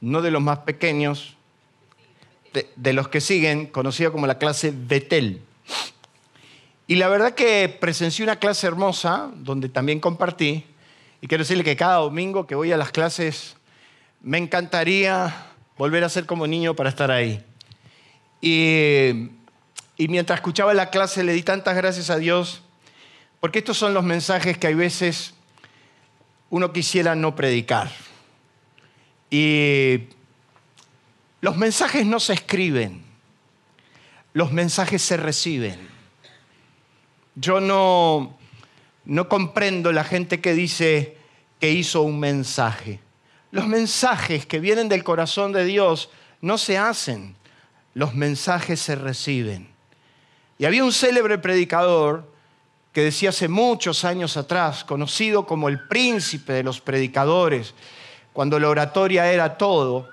no de los más pequeños, de, los que siguen, conocida como la clase Betel. Y la verdad que presencié una clase hermosa, donde también compartí, y quiero decirle que cada domingo que voy a las clases, me encantaría volver a ser como niño para estar ahí. Y mientras escuchaba la clase le di tantas gracias a Dios, porque estos son los mensajes que hay veces uno quisiera no predicar. Y los mensajes no se escriben, los mensajes se reciben. Yo no, no comprendo la gente que dice que hizo un mensaje. Los mensajes que vienen del corazón de Dios no se hacen, los mensajes se reciben. Y había un célebre predicador que decía hace muchos años atrás, conocido como el príncipe de los predicadores, cuando la oratoria era todo,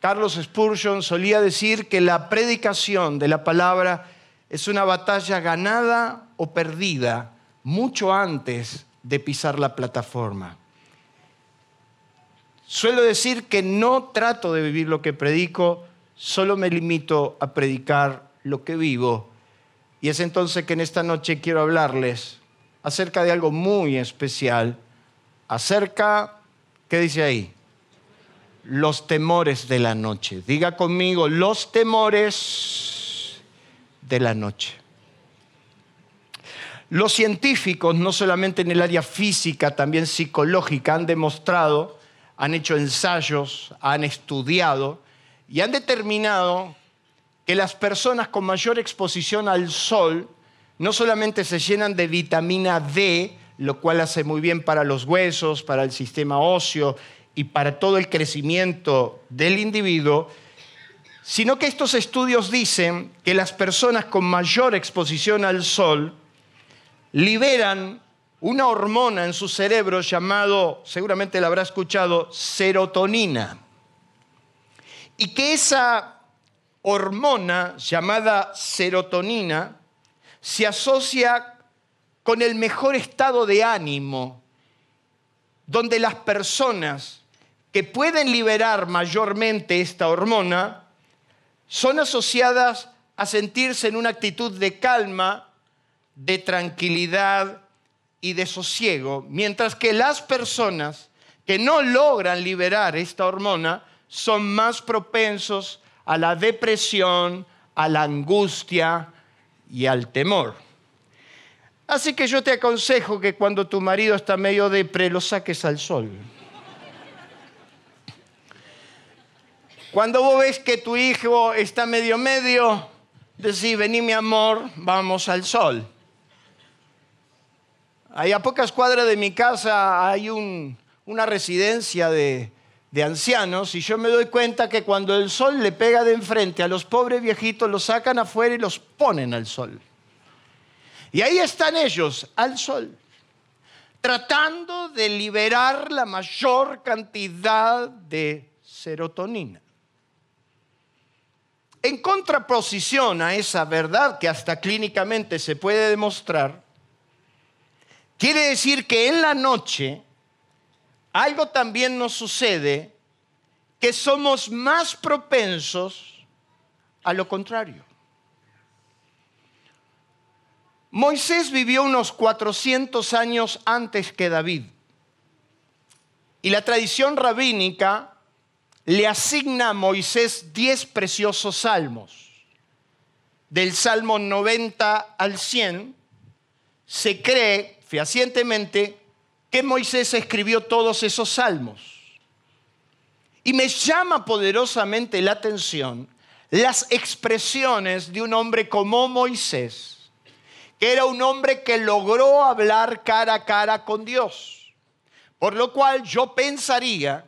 Carlos Spurgeon solía decir que la predicación de la palabra es una batalla ganada o perdida mucho antes de pisar la plataforma. Suelo decir que no trato de vivir lo que predico, solo me limito a predicar lo que vivo. Y es entonces que en esta noche quiero hablarles acerca de algo muy especial, acerca, ¿qué dice ahí? Los temores de la noche. Diga conmigo, los temores de la noche. Los científicos, no solamente en el área física, también psicológica, han demostrado, han hecho ensayos, han estudiado y han determinado que las personas con mayor exposición al sol no solamente se llenan de vitamina D, lo cual hace muy bien para los huesos, para el sistema óseo y para todo el crecimiento del individuo, sino que estos estudios dicen que las personas con mayor exposición al sol liberan una hormona en su cerebro llamado, seguramente la habrá escuchado, serotonina. Y que esa hormona llamada serotonina se asocia con el mejor estado de ánimo, donde las personas que pueden liberar mayormente esta hormona son asociadas a sentirse en una actitud de calma, de tranquilidad y de sosiego, mientras que las personas que no logran liberar esta hormona son más propensos a la depresión, a la angustia y al temor. Así que yo te aconsejo que cuando tu marido está medio depre, lo saques al sol. Cuando vos ves que tu hijo está medio medio, decís, vení mi amor, vamos al sol. Ahí a pocas cuadras de mi casa hay un, una residencia de, de ancianos y yo me doy cuenta que cuando el sol le pega de enfrente a los pobres viejitos, los sacan afuera y los ponen al sol. Y ahí están ellos, al sol, tratando de liberar la mayor cantidad de serotonina. En contraposición a esa verdad que hasta clínicamente se puede demostrar, quiere decir que en la noche algo también nos sucede que somos más propensos a lo contrario. Moisés vivió unos 400 años antes que David. Y la tradición rabínica le asigna a Moisés 10 preciosos salmos. Del Salmo 90 al 100 se cree fehacientemente que Moisés escribió todos esos salmos. Y me llama poderosamente la atención las expresiones de un hombre como Moisés, que era un hombre que logró hablar cara a cara con Dios. Por lo cual yo pensaría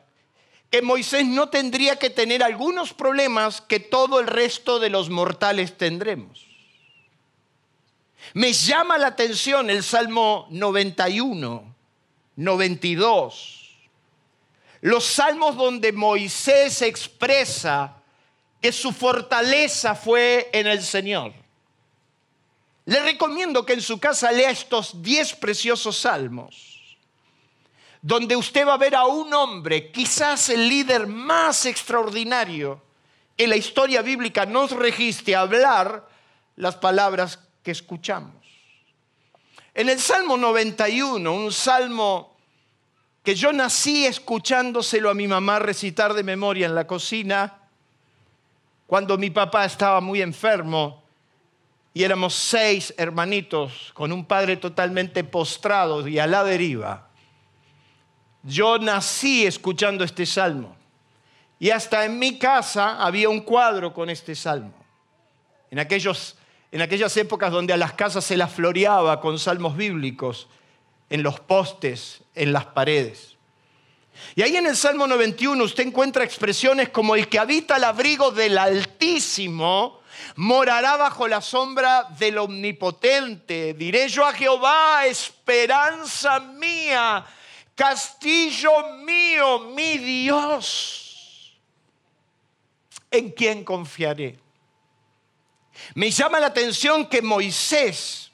que Moisés no tendría que tener algunos problemas que todo el resto de los mortales tendremos. Me llama la atención el Salmo 91, 92, los salmos donde Moisés expresa que su fortaleza fue en el Señor. Le recomiendo que en su casa lea estos 10 preciosos salmos donde usted va a ver a un hombre, quizás el líder más extraordinario que la historia bíblica nos registre hablar las palabras que escuchamos. En el Salmo 91, un salmo que yo nací escuchándoselo a mi mamá recitar de memoria en la cocina, cuando mi papá estaba muy enfermo y éramos seis hermanitos con un padre totalmente postrado y a la deriva. Yo nací escuchando este salmo y hasta en mi casa había un cuadro con este salmo. En, aquellos, en aquellas épocas donde a las casas se las floreaba con salmos bíblicos, en los postes, en las paredes. Y ahí en el Salmo 91 usted encuentra expresiones como el que habita el abrigo del Altísimo morará bajo la sombra del Omnipotente. Diré yo a Jehová, esperanza mía castillo mío, mi Dios, en quien confiaré. Me llama la atención que Moisés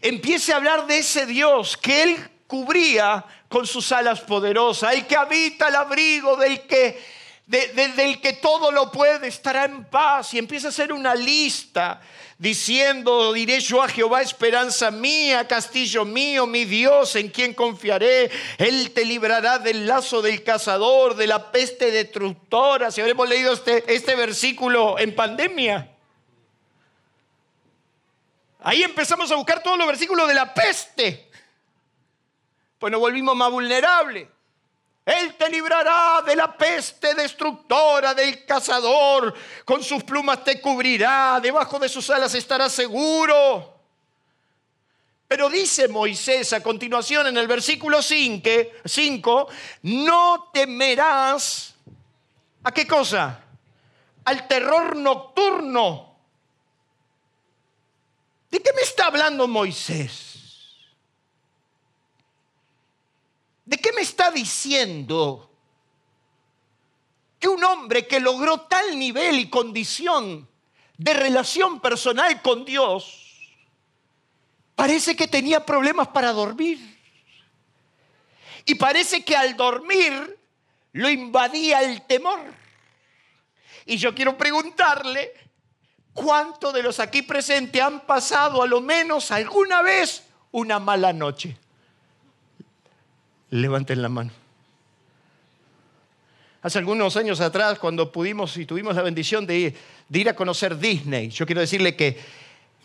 empiece a hablar de ese Dios que él cubría con sus alas poderosas, el que habita el abrigo del que, del que todo lo puede, estará en paz y empieza a hacer una lista diciendo, diré yo a Jehová, esperanza mía, castillo mío, mi Dios, en quien confiaré. Él te librará del lazo del cazador, de la peste destructora. Si habremos leído este, este versículo en pandemia. Ahí empezamos a buscar todos los versículos de la peste. Pues nos volvimos más vulnerables. Él te librará de la peste destructora del cazador. Con sus plumas te cubrirá. Debajo de sus alas estarás seguro. Pero dice Moisés a continuación en el versículo 5, no temerás a qué cosa? Al terror nocturno. ¿De qué me está hablando Moisés? ¿De qué me está diciendo que un hombre que logró tal nivel y condición de relación personal con Dios, parece que tenía problemas para dormir? Y parece que al dormir lo invadía el temor. Y yo quiero preguntarle, ¿cuántos de los aquí presentes han pasado a lo menos alguna vez una mala noche? Levanten la mano. Hace algunos años atrás, cuando pudimos y tuvimos la bendición de ir, a conocer Disney, yo quiero decirle que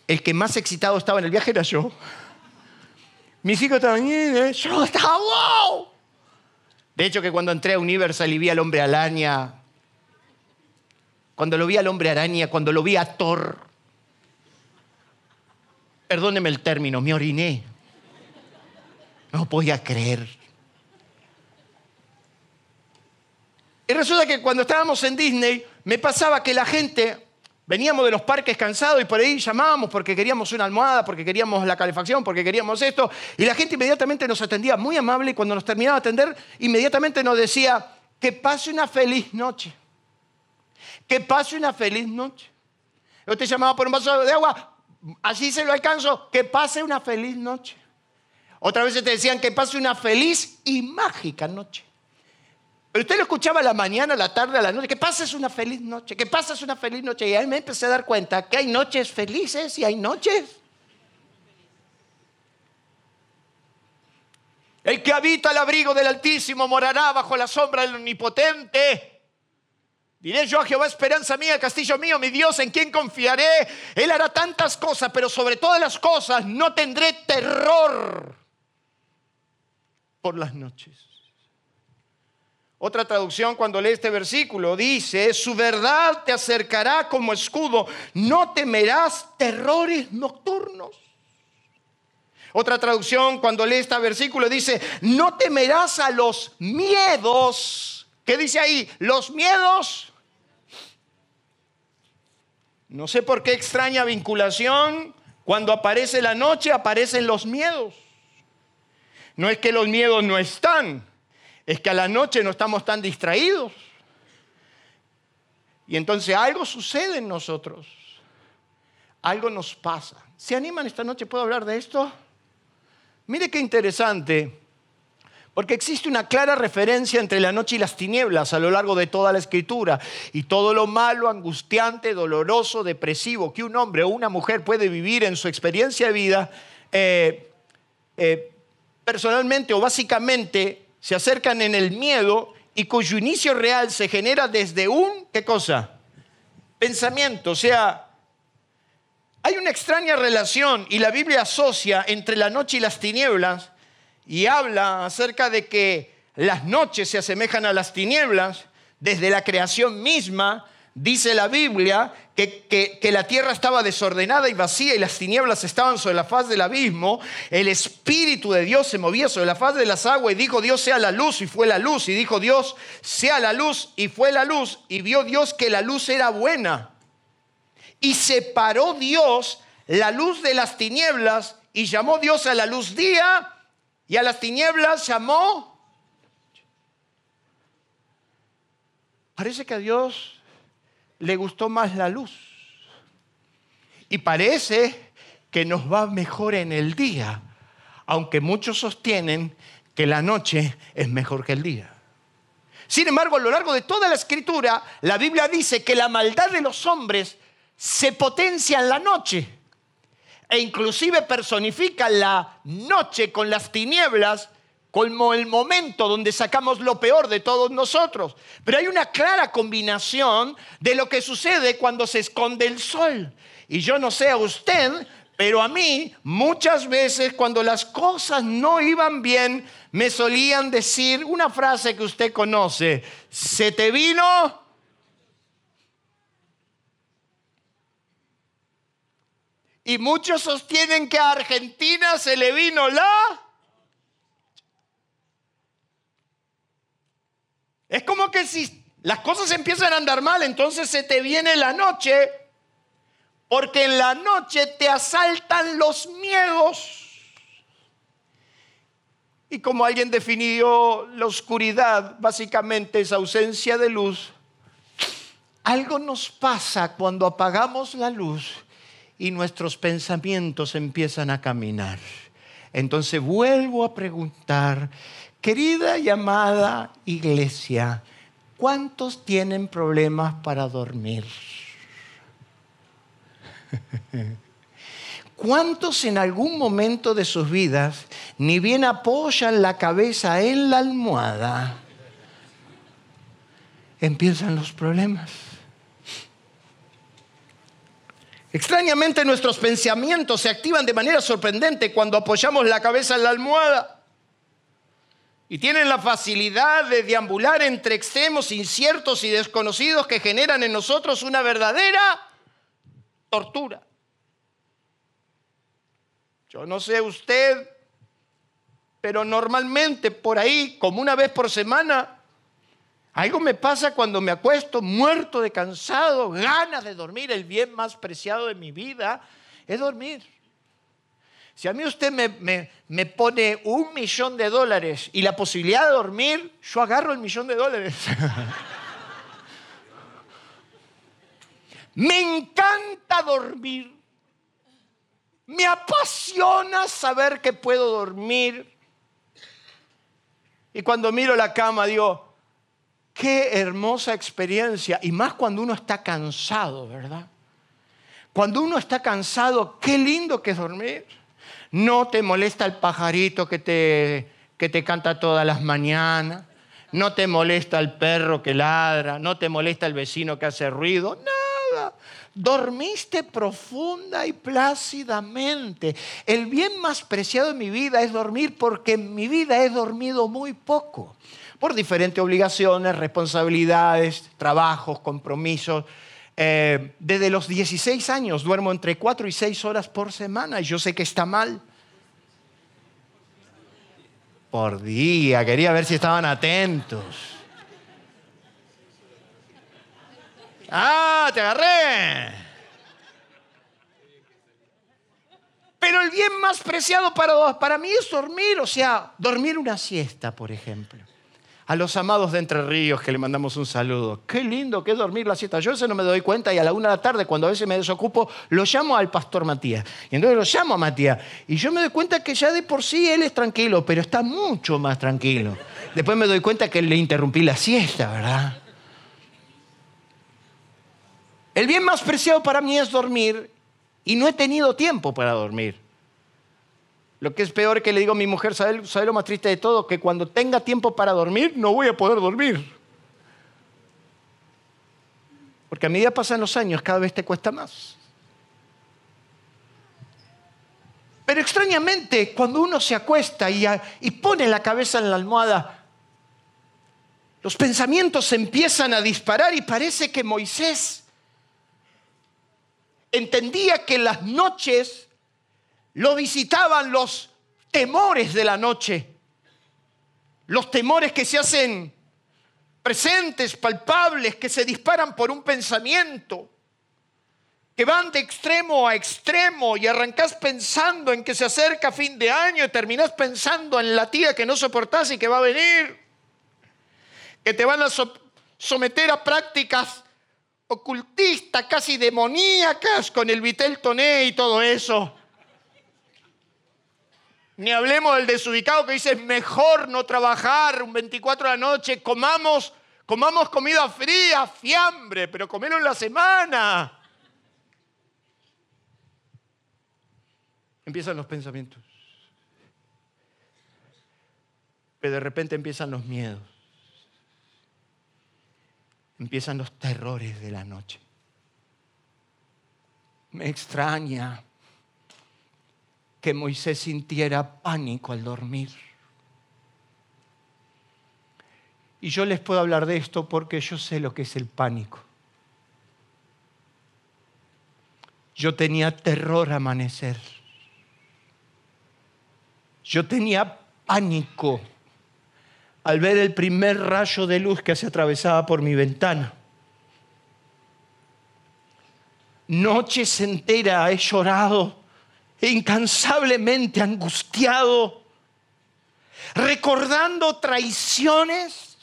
el que más excitado estaba en el viaje era yo. Mis hijos estaban, yo estaba, wow. De hecho, que cuando entré a Universal y vi al hombre araña, cuando lo vi al hombre araña, cuando lo vi a Thor, perdóneme el término, me oriné. No podía creer. Y resulta que cuando estábamos en Disney, me pasaba que la gente, veníamos de los parques cansados y por ahí llamábamos porque queríamos una almohada, porque queríamos la calefacción, porque queríamos esto, y la gente inmediatamente nos atendía muy amable y cuando nos terminaba de atender, inmediatamente nos decía, que pase una feliz noche. Que pase una feliz noche. Yo te llamaba por un vaso de agua, así se lo alcanzo, que pase una feliz noche. Otra vez te decían que pase una feliz y mágica noche. Pero usted lo escuchaba a la mañana, la tarde, a la noche. Que pases una feliz noche, que pases una feliz noche. Y ahí me empecé a dar cuenta que hay noches felices y hay noches. El que habita el abrigo del Altísimo morará bajo la sombra del Omnipotente. Diré yo a Jehová, esperanza mía, castillo mío, mi Dios, en quien confiaré. Él hará tantas cosas, pero sobre todas las cosas no tendré terror por las noches. Otra traducción cuando lee este versículo dice, su verdad te acercará como escudo, no temerás terrores nocturnos. Otra traducción cuando lee este versículo dice, no temerás a los miedos ¿Qué dice ahí? Los miedos. No sé por qué extraña vinculación. Cuando aparece la noche, aparecen los miedos. No es que los miedos no están, es que a la noche no estamos tan distraídos. Y entonces algo sucede en nosotros. Algo nos pasa. ¿Se animan esta noche? ¿Puedo hablar de esto? Mire qué interesante. Porque existe una clara referencia entre la noche y las tinieblas a lo largo de toda la escritura. Y todo lo malo, angustiante, doloroso, depresivo que un hombre o una mujer puede vivir en su experiencia de vida, eh, eh, personalmente o básicamente se acercan en el miedo y cuyo inicio real se genera desde un, ¿qué cosa? Pensamiento, o sea, hay una extraña relación y la Biblia asocia entre la noche y las tinieblas y habla acerca de que las noches se asemejan a las tinieblas desde la creación misma. Dice la Biblia que, que, la tierra estaba desordenada y vacía y las tinieblas estaban sobre la faz del abismo. El Espíritu de Dios se movía sobre la faz de las aguas y dijo Dios sea la luz y fue la luz. Y dijo Dios sea la luz y fue la luz. Y vio Dios que la luz era buena. Y separó Dios la luz de las tinieblas y llamó Dios a la luz día y a las tinieblas llamó. Parece que a Dios le gustó más la luz. Y parece que nos va mejor en el día, aunque muchos sostienen que la noche es mejor que el día. Sin embargo, a lo largo de toda la escritura, la Biblia dice que la maldad de los hombres se potencia en la noche e inclusive personifica la noche con las tinieblas como el momento donde sacamos lo peor de todos nosotros. Pero hay una clara combinación de lo que sucede cuando se esconde el sol. Y yo no sé a usted, pero a mí muchas veces cuando las cosas no iban bien, me solían decir una frase que usted conoce, se te vino Y muchos sostienen que a Argentina se le vino la... Es como que si las cosas empiezan a andar mal, entonces se te viene la noche, porque en la noche te asaltan los miedos. Y como alguien definió la oscuridad, básicamente es ausencia de luz, algo nos pasa cuando apagamos la luz y nuestros pensamientos empiezan a caminar. Entonces vuelvo a preguntar, querida y amada iglesia, ¿cuántos tienen problemas para dormir? ¿Cuántos en algún momento de sus vidas ni bien apoyan la cabeza en la almohada? Empiezan los problemas. Extrañamente nuestros pensamientos se activan de manera sorprendente cuando apoyamos la cabeza en la almohada. Y tienen la facilidad de deambular entre extremos inciertos y desconocidos que generan en nosotros una verdadera tortura. Yo no sé usted, pero normalmente por ahí, como una vez por semana, algo me pasa cuando me acuesto muerto de cansado, ganas de dormir. El bien más preciado de mi vida es dormir. Si a mí usted me, me, pone un millón de dólares y la posibilidad de dormir, yo agarro el millón de dólares. me encanta dormir. Me apasiona saber que puedo dormir. Y cuando miro la cama digo, Qué hermosa experiencia, y más cuando uno está cansado, ¿verdad? Cuando uno está cansado, qué lindo que es dormir. No te molesta el pajarito que te, que te canta todas las mañanas, no te molesta el perro que ladra, no te molesta el vecino que hace ruido, nada. Dormiste profunda y plácidamente. El bien más preciado de mi vida es dormir porque en mi vida he dormido muy poco por diferentes obligaciones, responsabilidades, trabajos, compromisos. Eh, desde los 16 años duermo entre 4 y 6 horas por semana y yo sé que está mal. Por día, quería ver si estaban atentos. Ah, te agarré. Pero el bien más preciado para, para mí es dormir, o sea, dormir una siesta, por ejemplo. A los amados de Entre Ríos que le mandamos un saludo. Qué lindo que es dormir la siesta. Yo eso no me doy cuenta y a la una de la tarde, cuando a veces me desocupo, lo llamo al pastor Matías. Y entonces lo llamo a Matías. Y yo me doy cuenta que ya de por sí él es tranquilo, pero está mucho más tranquilo. Después me doy cuenta que le interrumpí la siesta, ¿verdad? El bien más preciado para mí es dormir y no he tenido tiempo para dormir. Lo que es peor que le digo a mi mujer, ¿sabe, ¿sabe lo más triste de todo? Que cuando tenga tiempo para dormir, no voy a poder dormir. Porque a medida pasan los años, cada vez te cuesta más. Pero extrañamente, cuando uno se acuesta y, y, pone la cabeza en la almohada, los pensamientos empiezan a disparar y parece que Moisés entendía que las noches lo visitaban los temores de la noche, los temores que se hacen presentes, palpables, que se disparan por un pensamiento, que van de extremo a extremo y arrancás pensando en que se acerca fin de año y terminás pensando en la tía que no soportás y que va a venir, que te van a someter a prácticas ocultistas, casi demoníacas, con el vitel toné y todo eso. Ni hablemos del desubicado que dice, mejor no trabajar un 24 de la noche, comamos, comamos comida fría, fiambre, pero comelo en la semana. Empiezan los pensamientos. Pero de repente empiezan los miedos. Empiezan los terrores de la noche. Me extraña que Moisés sintiera pánico al dormir. Y yo les puedo hablar de esto porque yo sé lo que es el pánico. Yo tenía terror amanecer. Yo tenía pánico al ver el primer rayo de luz que se atravesaba por mi ventana. Noches enteras he llorado incansablemente angustiado, recordando traiciones,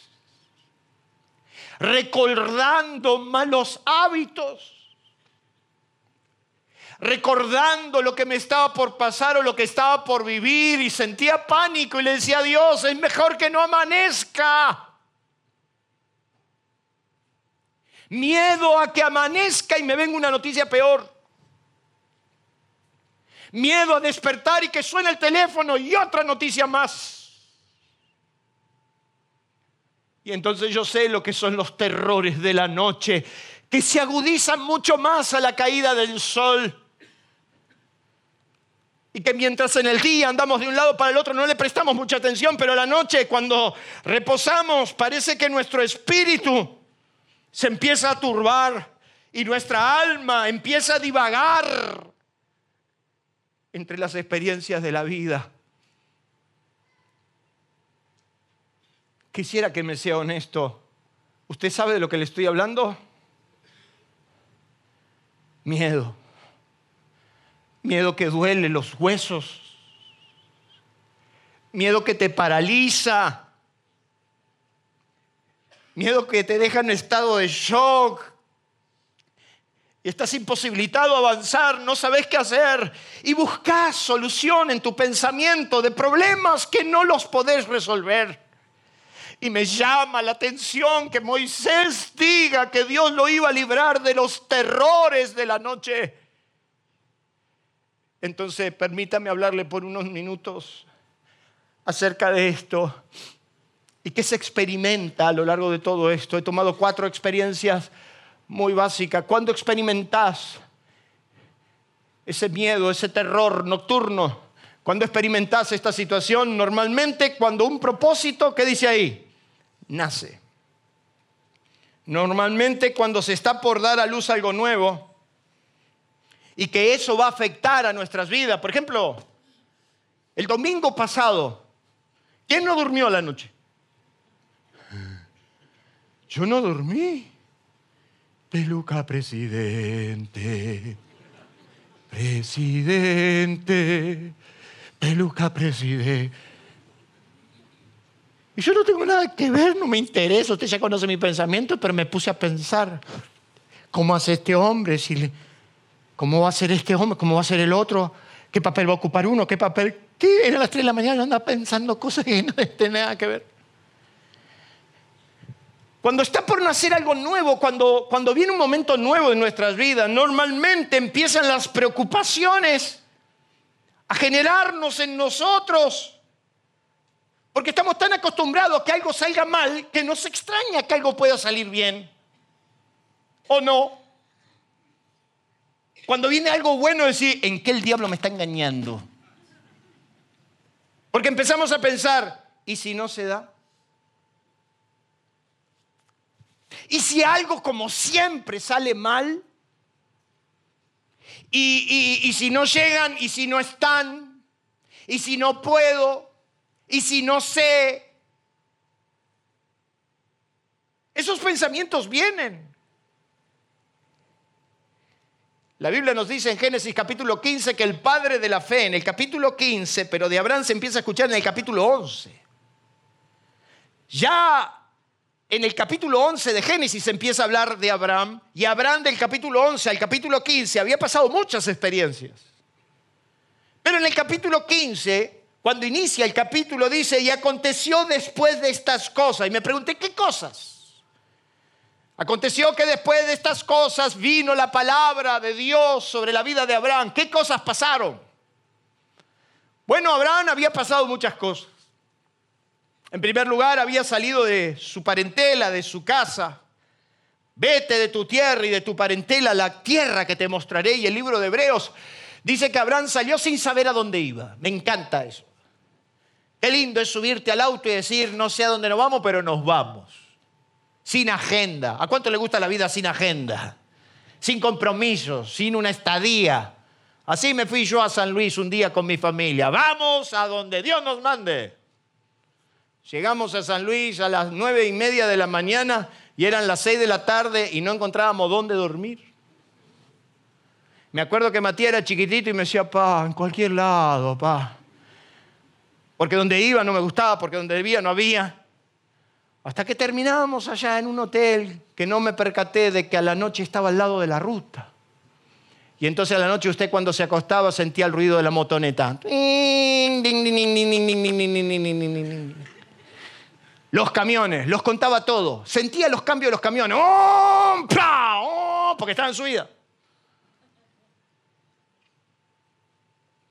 recordando malos hábitos, recordando lo que me estaba por pasar o lo que estaba por vivir y sentía pánico y le decía a Dios, es mejor que no amanezca. Miedo a que amanezca y me venga una noticia peor miedo a despertar y que suene el teléfono y otra noticia más. Y entonces yo sé lo que son los terrores de la noche, que se agudizan mucho más a la caída del sol. Y que mientras en el día andamos de un lado para el otro no le prestamos mucha atención, pero la noche cuando reposamos parece que nuestro espíritu se empieza a turbar y nuestra alma empieza a divagar entre las experiencias de la vida. Quisiera que me sea honesto. ¿Usted sabe de lo que le estoy hablando? Miedo. Miedo que duele los huesos. Miedo que te paraliza. Miedo que te deja en estado de shock y estás imposibilitado a avanzar, no sabes qué hacer y buscas solución en tu pensamiento de problemas que no los podés resolver. Y me llama la atención que Moisés diga que Dios lo iba a librar de los terrores de la noche. Entonces, permítame hablarle por unos minutos acerca de esto y qué se experimenta a lo largo de todo esto. He tomado cuatro experiencias muy básica. ¿Cuándo experimentás ese miedo, ese terror nocturno? ¿Cuándo experimentás esta situación? Normalmente cuando un propósito, ¿qué dice ahí? Nace. Normalmente cuando se está por dar a luz algo nuevo y que eso va a afectar a nuestras vidas. Por ejemplo, el domingo pasado, ¿quién no durmió la noche? Yo no dormí. Peluca presidente, presidente, peluca presidente. Y yo no tengo nada que ver, no me interesa, usted ya conoce mi pensamiento, pero me puse a pensar, ¿cómo hace este hombre? Si ¿Cómo va a ser este hombre? ¿Cómo va a ser el otro? ¿Qué papel va a ocupar uno? ¿Qué papel? ¿Qué? Era las 3 de la mañana, anda pensando cosas que no tienen nada que ver. Cuando está por nacer algo nuevo, cuando, cuando viene un momento nuevo en nuestras vidas, normalmente empiezan las preocupaciones a generarnos en nosotros. Porque estamos tan acostumbrados a que algo salga mal que nos extraña que algo pueda salir bien. ¿O no? Cuando viene algo bueno, decir, ¿en qué el diablo me está engañando? Porque empezamos a pensar, ¿y si no se da? ¿Y si algo como siempre sale mal? ¿Y, y si no llegan? ¿Y si no están? ¿Y si no puedo? ¿Y si no sé? Esos pensamientos vienen. La Biblia nos dice en Génesis capítulo 15 que el padre de la fe, en el capítulo 15, pero de Abraham se empieza a escuchar en el capítulo 11. Ya en el capítulo 11 de Génesis empieza a hablar de Abraham y Abraham del capítulo 11 al capítulo 15 había pasado muchas experiencias. Pero en el capítulo 15, cuando inicia el capítulo, dice, y aconteció después de estas cosas. Y me pregunté, ¿qué cosas? Aconteció que después de estas cosas vino la palabra de Dios sobre la vida de Abraham. ¿Qué cosas pasaron? Bueno, Abraham había pasado muchas cosas. En primer lugar, había salido de su parentela, de su casa. Vete de tu tierra y de tu parentela, la tierra que te mostraré. Y el libro de Hebreos dice que Abraham salió sin saber a dónde iba. Me encanta eso. Qué lindo es subirte al auto y decir, no sé a dónde nos vamos, pero nos vamos sin agenda. ¿A cuánto le gusta la vida sin agenda? Sin compromisos, sin una estadía. Así me fui yo a San Luis un día con mi familia. Vamos a donde Dios nos mande. Llegamos a San Luis a las nueve y media de la mañana y eran las seis de la tarde y no encontrábamos dónde dormir. Me acuerdo que Matías era chiquitito y me decía, pa, en cualquier lado, pa. Porque donde iba no me gustaba, porque donde vivía no había. Hasta que terminábamos allá en un hotel que no me percaté de que a la noche estaba al lado de la ruta. Y entonces a la noche usted cuando se acostaba sentía el ruido de la motoneta. Los camiones, los contaba todo. Sentía los cambios de los camiones. Porque estaba en su vida.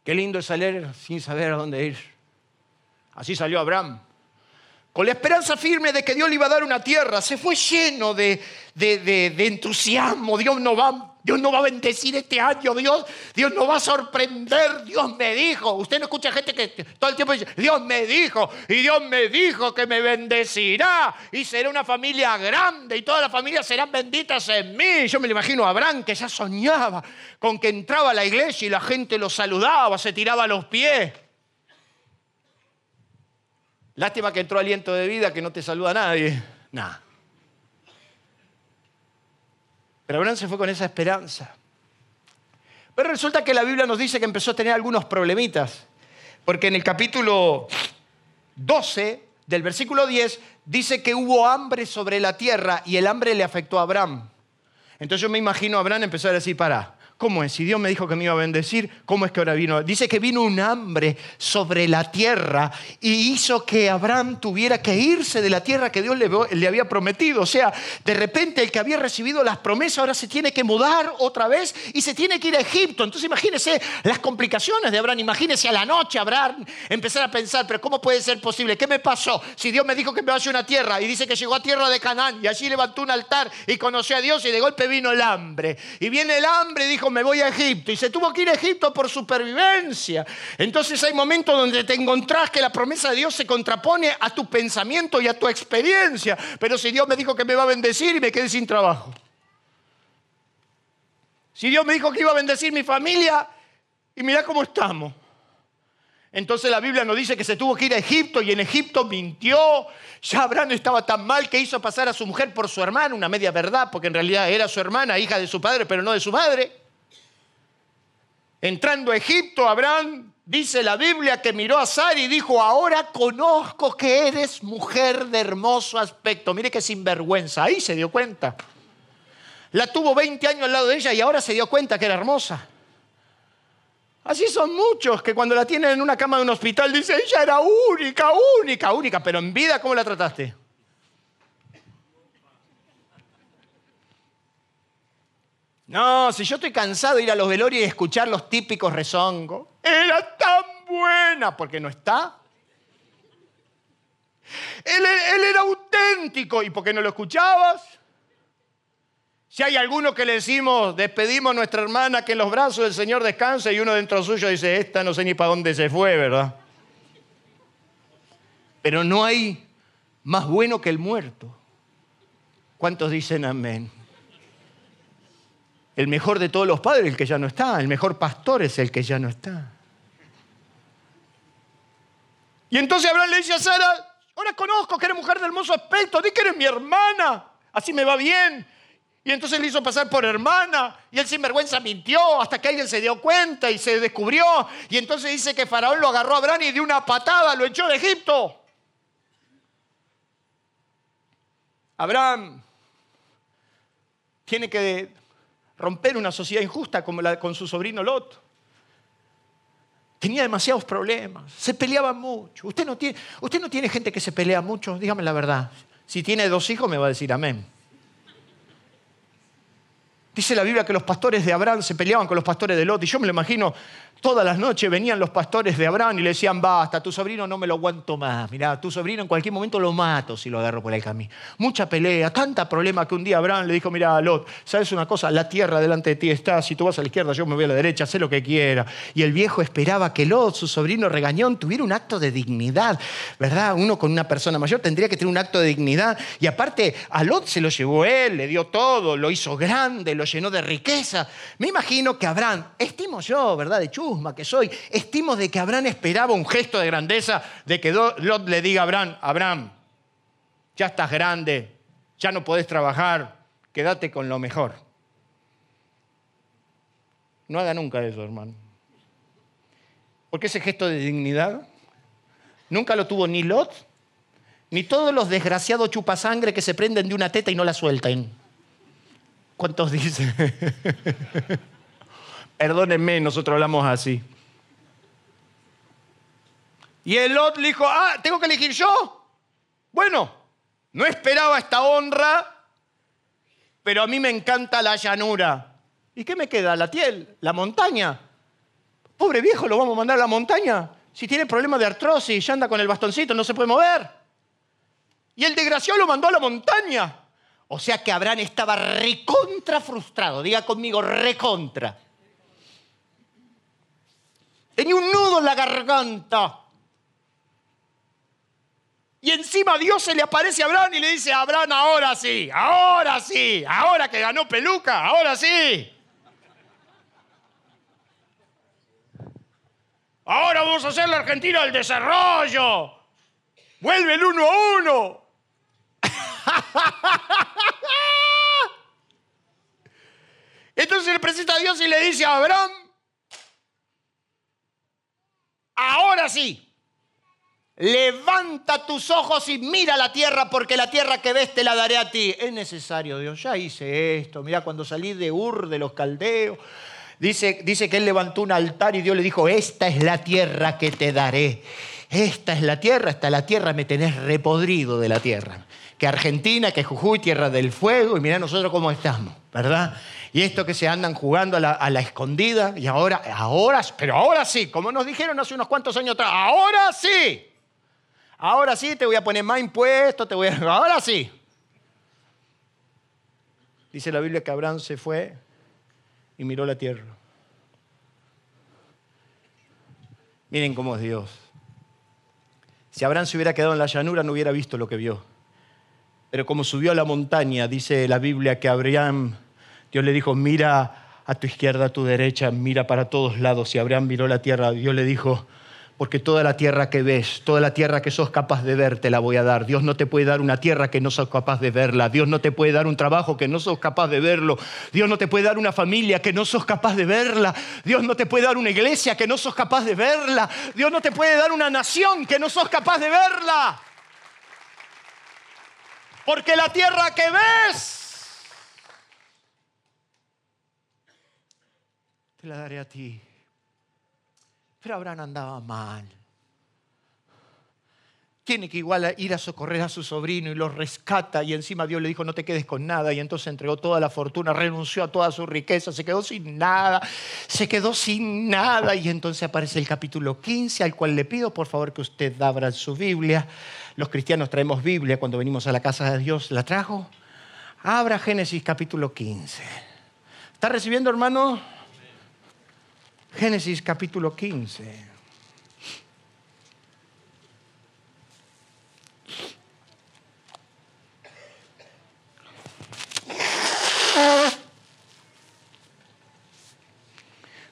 Qué lindo es salir sin saber a dónde ir. Así salió Abraham con la esperanza firme de que Dios le iba a dar una tierra, se fue lleno de, entusiasmo. Dios no, va, Dios no va a bendecir este año, Dios, Dios nos va a sorprender. Dios me dijo. Usted no escucha gente que todo el tiempo dice, Dios me dijo, y Dios me dijo que me bendecirá, y será una familia grande, y todas las familias serán benditas en mí. Yo me lo imagino a Abraham que ya soñaba con que entraba a la iglesia y la gente lo saludaba, se tiraba a los pies. Lástima que entró aliento de vida que no te saluda nadie. Nada. Pero Abraham se fue con esa esperanza. Pero resulta que la Biblia nos dice que empezó a tener algunos problemitas. Porque en el capítulo 12 del versículo 10 dice que hubo hambre sobre la tierra y el hambre le afectó a Abraham. Entonces yo me imagino a Abraham empezar a decir, para, ¿Cómo es? Si Dios me dijo que me iba a bendecir, ¿cómo es que ahora vino? Dice que vino un hambre sobre la tierra y hizo que Abraham tuviera que irse de la tierra que Dios le, había prometido. O sea, de repente el que había recibido las promesas ahora se tiene que mudar otra vez y se tiene que ir a Egipto. Entonces imagínese las complicaciones de Abraham. Imagínese a la noche Abraham empezar a pensar, pero ¿cómo puede ser posible? ¿Qué me pasó? Si Dios me dijo que me vaya a una tierra y dice que llegó a tierra de Canaán y allí levantó un altar y conoció a Dios y de golpe vino el hambre. Y viene el hambre y dijo, me voy a Egipto y se tuvo que ir a Egipto por supervivencia. Entonces hay momentos donde te encontrás que la promesa de Dios se contrapone a tu pensamiento y a tu experiencia. Pero si Dios me dijo que me va a bendecir y me quedé sin trabajo. Si Dios me dijo que iba a bendecir mi familia y mira cómo estamos. Entonces la Biblia nos dice que se tuvo que ir a Egipto y en Egipto mintió. Ya Abraham estaba tan mal que hizo pasar a su mujer por su hermana, una media verdad, porque en realidad era su hermana, hija de su padre, pero no de su madre. Entrando a Egipto, Abraham dice la Biblia que miró a Sara y dijo, ahora conozco que eres mujer de hermoso aspecto. Mire qué sinvergüenza, ahí se dio cuenta. La tuvo 20 años al lado de ella y ahora se dio cuenta que era hermosa. Así son muchos que cuando la tienen en una cama de un hospital dicen, ella era única, única, única, pero en vida, ¿cómo la trataste? No, si yo estoy cansado de ir a los velorios y escuchar los típicos rezongos, era tan buena, porque no está. Él, él era auténtico, ¿y por qué no lo escuchabas? Si hay alguno que le decimos, despedimos a nuestra hermana que en los brazos del Señor descanse y uno dentro suyo dice, esta no sé ni para dónde se fue, ¿verdad? Pero no hay más bueno que el muerto. ¿Cuántos dicen amén? El mejor de todos los padres, el que ya no está. El mejor pastor es el que ya no está. Y entonces Abraham le dice a Sara, ahora conozco que eres mujer de hermoso aspecto, di que eres mi hermana, así me va bien. Y entonces le hizo pasar por hermana y él sin vergüenza mintió hasta que alguien se dio cuenta y se descubrió. Y entonces dice que Faraón lo agarró a Abraham y de una patada lo echó de Egipto. Abraham tiene que romper una sociedad injusta como la con su sobrino Lot. Tenía demasiados problemas, se peleaba mucho. Usted no, tiene, usted no tiene gente que se pelea mucho, dígame la verdad. Si tiene dos hijos me va a decir amén. Dice la Biblia que los pastores de Abraham se peleaban con los pastores de Lot. Y yo me lo imagino, todas las noches venían los pastores de Abraham y le decían, basta, tu sobrino no me lo aguanto más. Mirá, tu sobrino en cualquier momento lo mato si lo agarro por el camino. Mucha pelea, tanta problema que un día Abraham le dijo, mira, Lot, ¿sabes una cosa? La tierra delante de ti está, si tú vas a la izquierda, yo me voy a la derecha, sé lo que quiera. Y el viejo esperaba que Lot, su sobrino regañón, tuviera un acto de dignidad, ¿verdad? Uno con una persona mayor tendría que tener un acto de dignidad. Y aparte, a Lot se lo llevó él, le dio todo, lo hizo grande, lo llenó de riqueza. Me imagino que Abraham, estimo yo, ¿verdad? De chusma que soy, estimo de que Abraham esperaba un gesto de grandeza, de que Lot le diga a Abraham, Abraham, ya estás grande, ya no podés trabajar, quédate con lo mejor. No haga nunca eso, hermano. Porque ese gesto de dignidad nunca lo tuvo ni Lot, ni todos los desgraciados chupasangre que se prenden de una teta y no la sueltan. ¿Cuántos dicen? Perdónenme, nosotros hablamos así. Y el le dijo, ah, ¿tengo que elegir yo? Bueno, no esperaba esta honra, pero a mí me encanta la llanura. ¿Y qué me queda? ¿La tiel? ¿La montaña? Pobre viejo, lo vamos a mandar a la montaña. Si tiene problemas de artrosis, ya anda con el bastoncito, no se puede mover. Y el desgraciado lo mandó a la montaña. O sea que Abraham estaba recontra frustrado. Diga conmigo, recontra. Tenía un nudo en la garganta. Y encima Dios se le aparece a Abraham y le dice, Abraham, ahora sí, ahora sí, ahora que ganó peluca, ahora sí. Ahora vamos a hacer la Argentina del desarrollo. Vuelve el uno a uno. Entonces le presenta a Dios y le dice a Abraham, ahora sí, levanta tus ojos y mira la tierra porque la tierra que ves te la daré a ti. Es necesario, Dios, ya hice esto. Mira, cuando salí de Ur, de los caldeos, dice, dice que él levantó un altar y Dios le dijo, esta es la tierra que te daré. Esta es la tierra, esta es la tierra, me tenés repodrido de la tierra que Argentina, que Jujuy, Tierra del Fuego, y mira nosotros cómo estamos, ¿verdad? Y esto que se andan jugando a la, escondida, y ahora, ahora, pero ahora sí, como nos dijeron hace unos cuantos años atrás, ahora sí, ahora sí te voy a poner más impuestos, te voy a, ahora sí. Dice la Biblia que Abraham se fue y miró la tierra. Miren cómo es Dios. Si Abraham se hubiera quedado en la llanura no hubiera visto lo que vio. Pero como subió a la montaña, dice la Biblia que Abraham, Dios le dijo, mira a tu izquierda, a tu derecha, mira para todos lados. Y Abraham miró la tierra, Dios le dijo, Porque toda la tierra que ves, toda la tierra que sos capaz de ver, te la voy a dar. Dios no te puede dar una tierra que no sos capaz de verla. Dios no te puede dar un trabajo que no sos capaz de verlo. Dios no te puede dar una familia que no sos capaz de verla. Dios no te puede dar una iglesia que no sos capaz de verla. Dios no te puede dar una nación que no sos capaz de verla. Porque la tierra que ves, te la daré a ti. Pero Abraham andaba mal. Tiene que igual ir a socorrer a su sobrino y lo rescata y encima Dios le dijo no te quedes con nada y entonces entregó toda la fortuna, renunció a toda su riqueza, se quedó sin nada, se quedó sin nada y entonces aparece el capítulo 15 al cual le pido por favor que usted abra su Biblia. Los cristianos traemos Biblia cuando venimos a la casa de Dios, ¿la trajo? Abra Génesis capítulo 15. ¿Está recibiendo hermano? Génesis capítulo 15.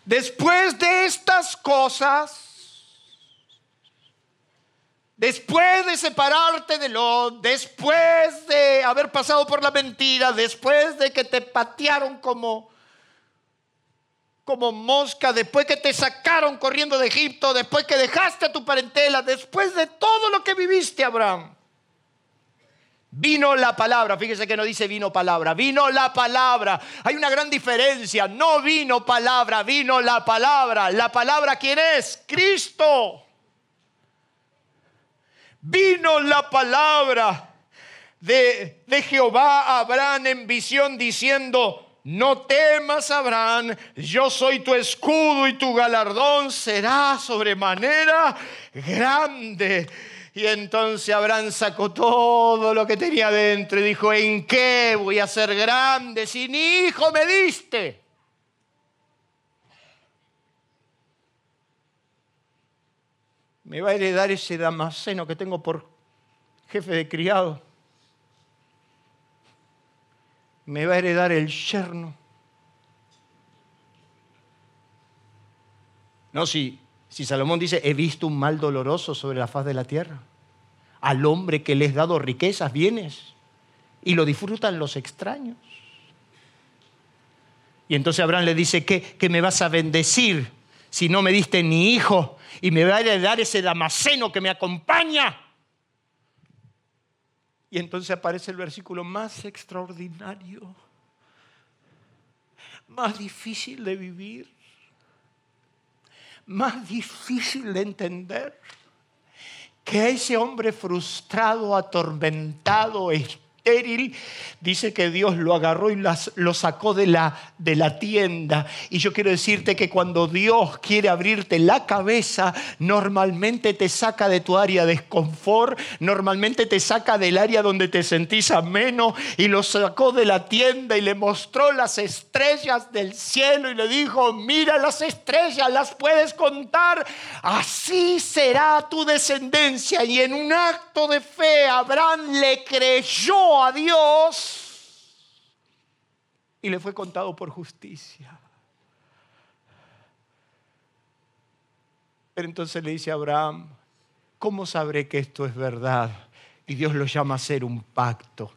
Después de estas cosas, después de separarte de lo, después de haber pasado por la mentira, después de que te patearon como como mosca, después que te sacaron corriendo de Egipto, después que dejaste a tu parentela, después de todo lo que viviste, Abraham. Vino la palabra, fíjese que no dice vino palabra, vino la palabra. Hay una gran diferencia, no vino palabra, vino la palabra. La palabra, ¿quién es? Cristo. Vino la palabra de, de Jehová a Abraham en visión diciendo, no temas, Abraham, yo soy tu escudo y tu galardón será sobremanera grande. Y entonces Abraham sacó todo lo que tenía dentro y dijo, ¿en qué voy a ser grande si ni hijo me diste? Me va a heredar ese damasceno que tengo por jefe de criado. me va a heredar el yerno. No, si, si Salomón dice, he visto un mal doloroso sobre la faz de la tierra, al hombre que les he dado riquezas, bienes, y lo disfrutan los extraños. Y entonces Abraham le dice, ¿qué, me vas a bendecir si no me diste ni hijo? Y me va a heredar ese damasceno que me acompaña. Y entonces aparece el versículo más extraordinario, más difícil de vivir, más difícil de entender, que ese hombre frustrado, atormentado, dice que Dios lo agarró y lo sacó de la, tienda. Y yo quiero decirte que cuando Dios quiere abrirte la cabeza, normalmente te saca de tu área de confort, normalmente te saca del área donde te sentís ameno y lo sacó de la tienda y le mostró las estrellas del cielo y le dijo, mira las estrellas, las puedes contar, así será tu descendencia. Y en un acto de fe, Abraham le creyó a Dios y le fue contado por justicia. Pero entonces le dice Abraham, ¿cómo sabré que esto es verdad? Y Dios lo llama a hacer un pacto.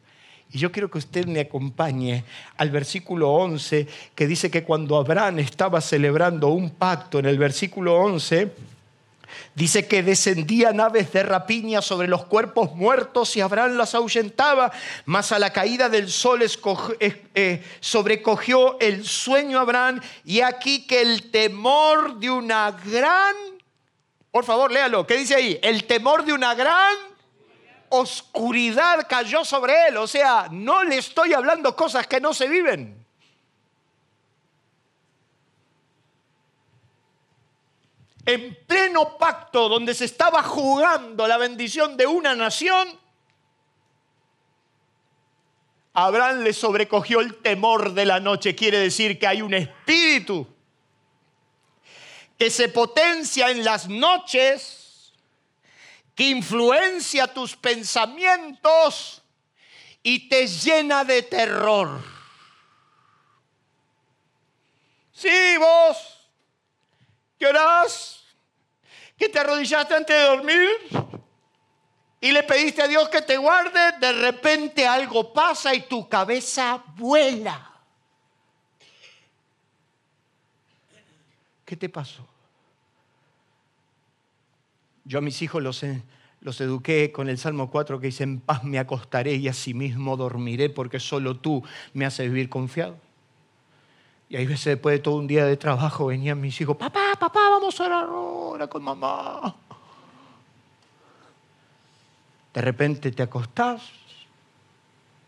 Y yo quiero que usted me acompañe al versículo 11, que dice que cuando Abraham estaba celebrando un pacto, en el versículo 11, Dice que descendían aves de rapiña sobre los cuerpos muertos y Abraham las ahuyentaba, mas a la caída del sol eh, sobrecogió el sueño Abraham y aquí que el temor de una gran, por favor léalo, ¿qué dice ahí? El temor de una gran oscuridad cayó sobre él, o sea, no le estoy hablando cosas que no se viven. En pleno pacto donde se estaba jugando la bendición de una nación, Abraham le sobrecogió el temor de la noche. Quiere decir que hay un espíritu que se potencia en las noches, que influencia tus pensamientos y te llena de terror. Sí, vos, ¿qué que te arrodillaste antes de dormir y le pediste a Dios que te guarde, de repente algo pasa y tu cabeza vuela. ¿Qué te pasó? Yo a mis hijos los, los eduqué con el Salmo 4 que dice, en paz me acostaré y asimismo dormiré porque solo tú me haces vivir confiado. Y ahí veces después de todo un día de trabajo venían mis hijos, papá, papá, vamos a orar ahora con mamá. De repente te acostás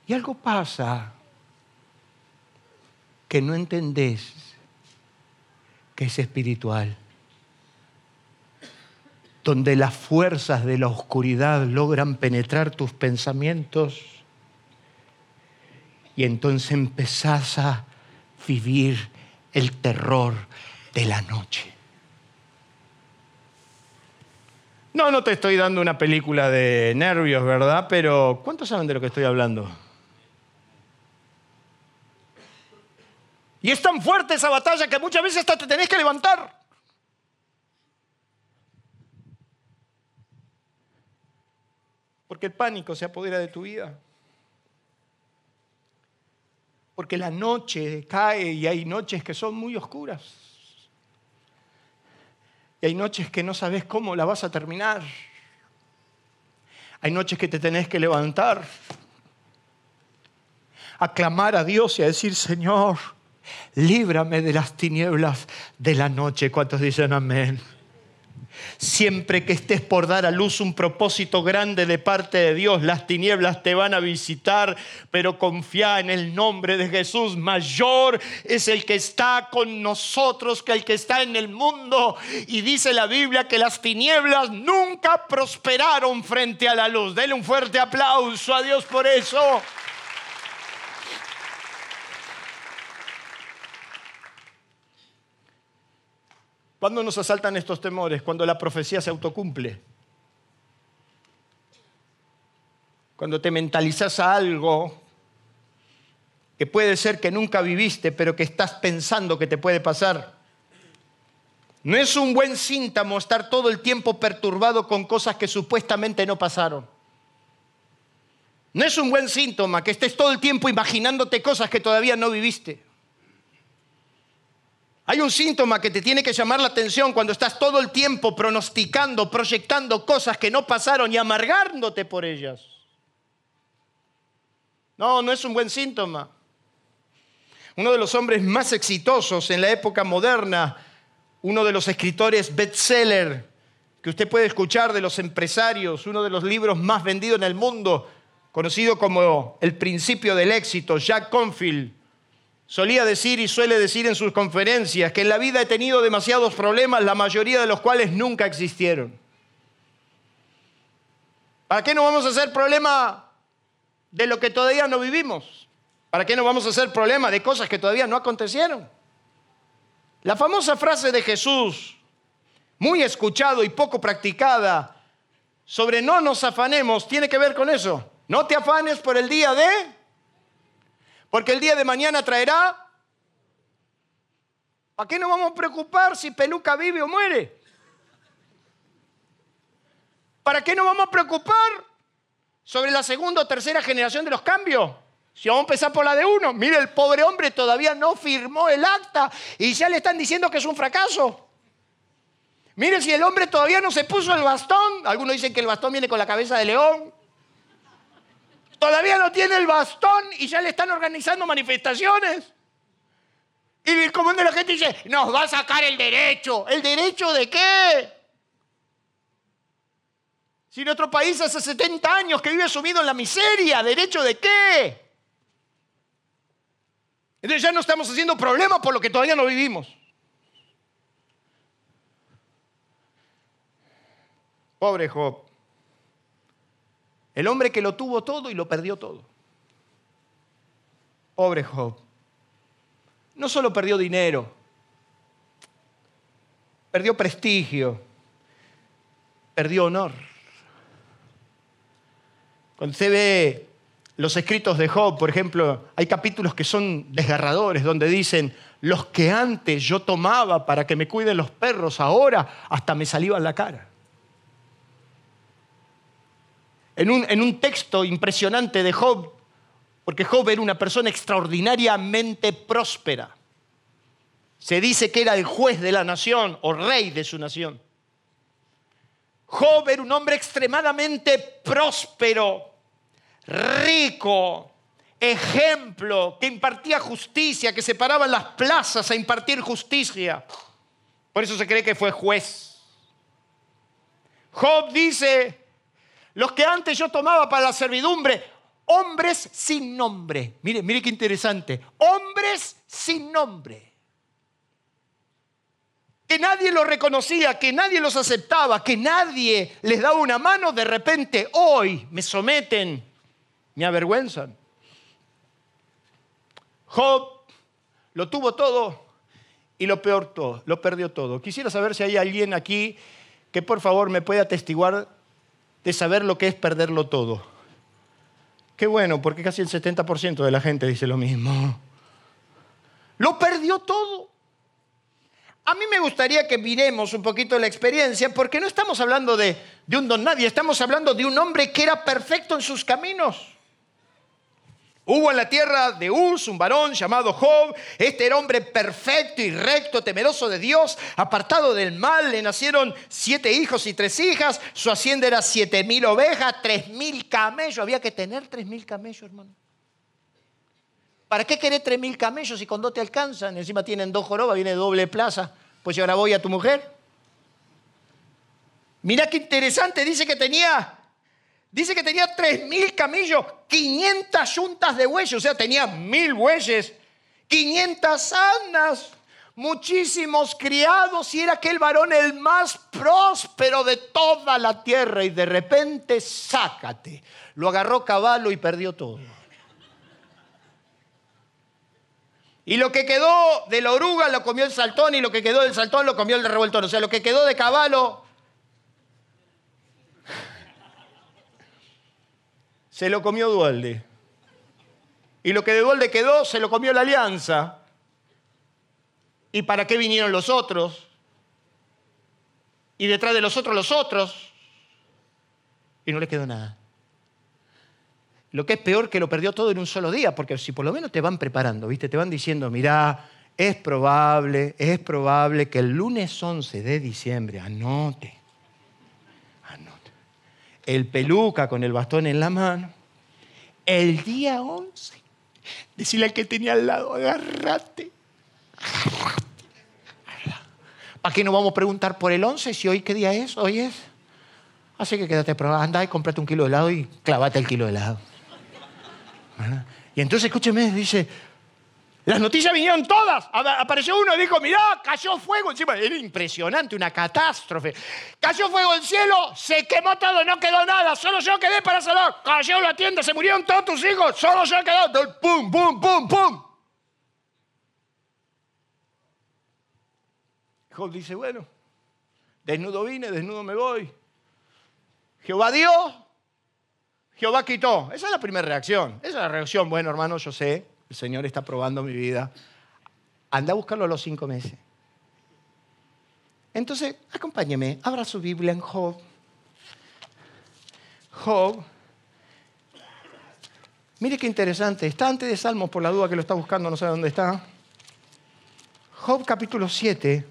y algo pasa que no entendés que es espiritual donde las fuerzas de la oscuridad logran penetrar tus pensamientos y entonces empezás a vivir el terror de la noche. No, no te estoy dando una película de nervios, ¿verdad? Pero ¿cuántos saben de lo que estoy hablando? Y es tan fuerte esa batalla que muchas veces hasta te tenés que levantar. Porque el pánico se apodera de tu vida. Porque la noche cae y hay noches que son muy oscuras. Y hay noches que no sabes cómo la vas a terminar. Hay noches que te tenés que levantar, a clamar a Dios y a decir, Señor, líbrame de las tinieblas de la noche. ¿Cuántos dicen amén? Siempre que estés por dar a luz un propósito grande de parte de Dios, las tinieblas te van a visitar, pero confía en el nombre de Jesús. Mayor es el que está con nosotros que el que está en el mundo. Y dice la Biblia que las tinieblas nunca prosperaron frente a la luz. Dele un fuerte aplauso a Dios por eso. ¿Cuándo nos asaltan estos temores? Cuando la profecía se autocumple. Cuando te mentalizas a algo que puede ser que nunca viviste, pero que estás pensando que te puede pasar. No es un buen síntamo estar todo el tiempo perturbado con cosas que supuestamente no pasaron. No es un buen síntoma que estés todo el tiempo imaginándote cosas que todavía no viviste. Hay un síntoma que te tiene que llamar la atención cuando estás todo el tiempo pronosticando, proyectando cosas que no pasaron y amargándote por ellas. No, no es un buen síntoma. Uno de los hombres más exitosos en la época moderna, uno de los escritores bestseller que usted puede escuchar de los empresarios, uno de los libros más vendidos en el mundo, conocido como El principio del éxito, Jack Confield Solía decir y suele decir en sus conferencias que en la vida he tenido demasiados problemas, la mayoría de los cuales nunca existieron. ¿Para qué no vamos a hacer problema de lo que todavía no vivimos? ¿Para qué no vamos a hacer problema de cosas que todavía no acontecieron? La famosa frase de Jesús, muy escuchado y poco practicada, sobre no nos afanemos, tiene que ver con eso. No te afanes por el día de porque el día de mañana traerá... ¿A qué nos vamos a preocupar si Peluca vive o muere? ¿Para qué nos vamos a preocupar sobre la segunda o tercera generación de los cambios? Si vamos a empezar por la de uno, mire, el pobre hombre todavía no firmó el acta y ya le están diciendo que es un fracaso. Mire, si el hombre todavía no se puso el bastón, algunos dicen que el bastón viene con la cabeza de león. Todavía no tiene el bastón y ya le están organizando manifestaciones. Y el común de la gente dice, nos va a sacar el derecho. ¿El derecho de qué? Si nuestro país hace 70 años que vive sumido en la miseria, ¿derecho de qué? Entonces ya no estamos haciendo problemas por lo que todavía no vivimos. Pobre Job. El hombre que lo tuvo todo y lo perdió todo. Pobre Job. No solo perdió dinero, perdió prestigio, perdió honor. Cuando se ve los escritos de Job, por ejemplo, hay capítulos que son desgarradores, donde dicen, los que antes yo tomaba para que me cuiden los perros, ahora hasta me salivan la cara. En un, en un texto impresionante de Job, porque Job era una persona extraordinariamente próspera. Se dice que era el juez de la nación o rey de su nación. Job era un hombre extremadamente próspero, rico, ejemplo, que impartía justicia, que se paraba en las plazas a impartir justicia. Por eso se cree que fue juez. Job dice, los que antes yo tomaba para la servidumbre, hombres sin nombre. Mire, mire qué interesante. Hombres sin nombre. Que nadie los reconocía, que nadie los aceptaba, que nadie les daba una mano, de repente hoy me someten, me avergüenzan. Job lo tuvo todo y lo peor todo, lo perdió todo. Quisiera saber si hay alguien aquí que por favor me pueda atestiguar de saber lo que es perderlo todo. Qué bueno, porque casi el 70% de la gente dice lo mismo. Lo perdió todo. A mí me gustaría que miremos un poquito la experiencia, porque no estamos hablando de, de un don nadie, estamos hablando de un hombre que era perfecto en sus caminos. Hubo en la tierra de Uz un varón llamado Job. Este era hombre perfecto y recto, temeroso de Dios, apartado del mal. Le nacieron siete hijos y tres hijas. Su hacienda era siete mil ovejas, tres mil camellos. Había que tener tres mil camellos, hermano. ¿Para qué querés tres mil camellos si con dos te alcanzan? Encima tienen dos jorobas, viene doble plaza. Pues yo ahora voy a tu mujer. Mira qué interesante, dice que tenía Dice que tenía 3.000 camellos, 500 yuntas de bueyes, o sea, tenía mil bueyes, 500 asnas, muchísimos criados y era aquel varón el más próspero de toda la tierra y de repente, sácate, lo agarró caballo y perdió todo. Y lo que quedó de la oruga lo comió el saltón y lo que quedó del saltón lo comió el revoltón. O sea, lo que quedó de caballo se lo comió Dualde. Y lo que de Dualde quedó, se lo comió la alianza. ¿Y para qué vinieron los otros? Y detrás de los otros, los otros. Y no le quedó nada. Lo que es peor que lo perdió todo en un solo día, porque si por lo menos te van preparando, ¿viste? Te van diciendo, mirá, es probable, es probable que el lunes 11 de diciembre, anote, el peluca con el bastón en la mano, el día 11, decirle al que tenía al lado, agárrate, agárrate. ¿Para qué no vamos a preguntar por el 11 si hoy qué día es? Hoy es. Así que quédate, anda y cómprate un kilo de helado y clavate el kilo de helado. Y entonces, escúcheme, dice, las noticias vinieron todas. Apareció uno y dijo, mirá, cayó fuego encima. Era impresionante, una catástrofe. Cayó fuego el cielo, se quemó todo, no quedó nada. Solo yo quedé para salvar. Cayó la tienda, se murieron todos tus hijos. Solo yo quedé. Pum, pum, pum, pum. Job dice, bueno, desnudo vine, desnudo me voy. Jehová dio, Jehová quitó. Esa es la primera reacción. Esa es la reacción, bueno, hermano, yo sé, el Señor está probando mi vida. Anda a buscarlo a los cinco meses. Entonces, acompáñeme, abra su Biblia en Job. Job. Mire qué interesante. Está antes de Salmos por la duda que lo está buscando, no sé dónde está. Job capítulo 7.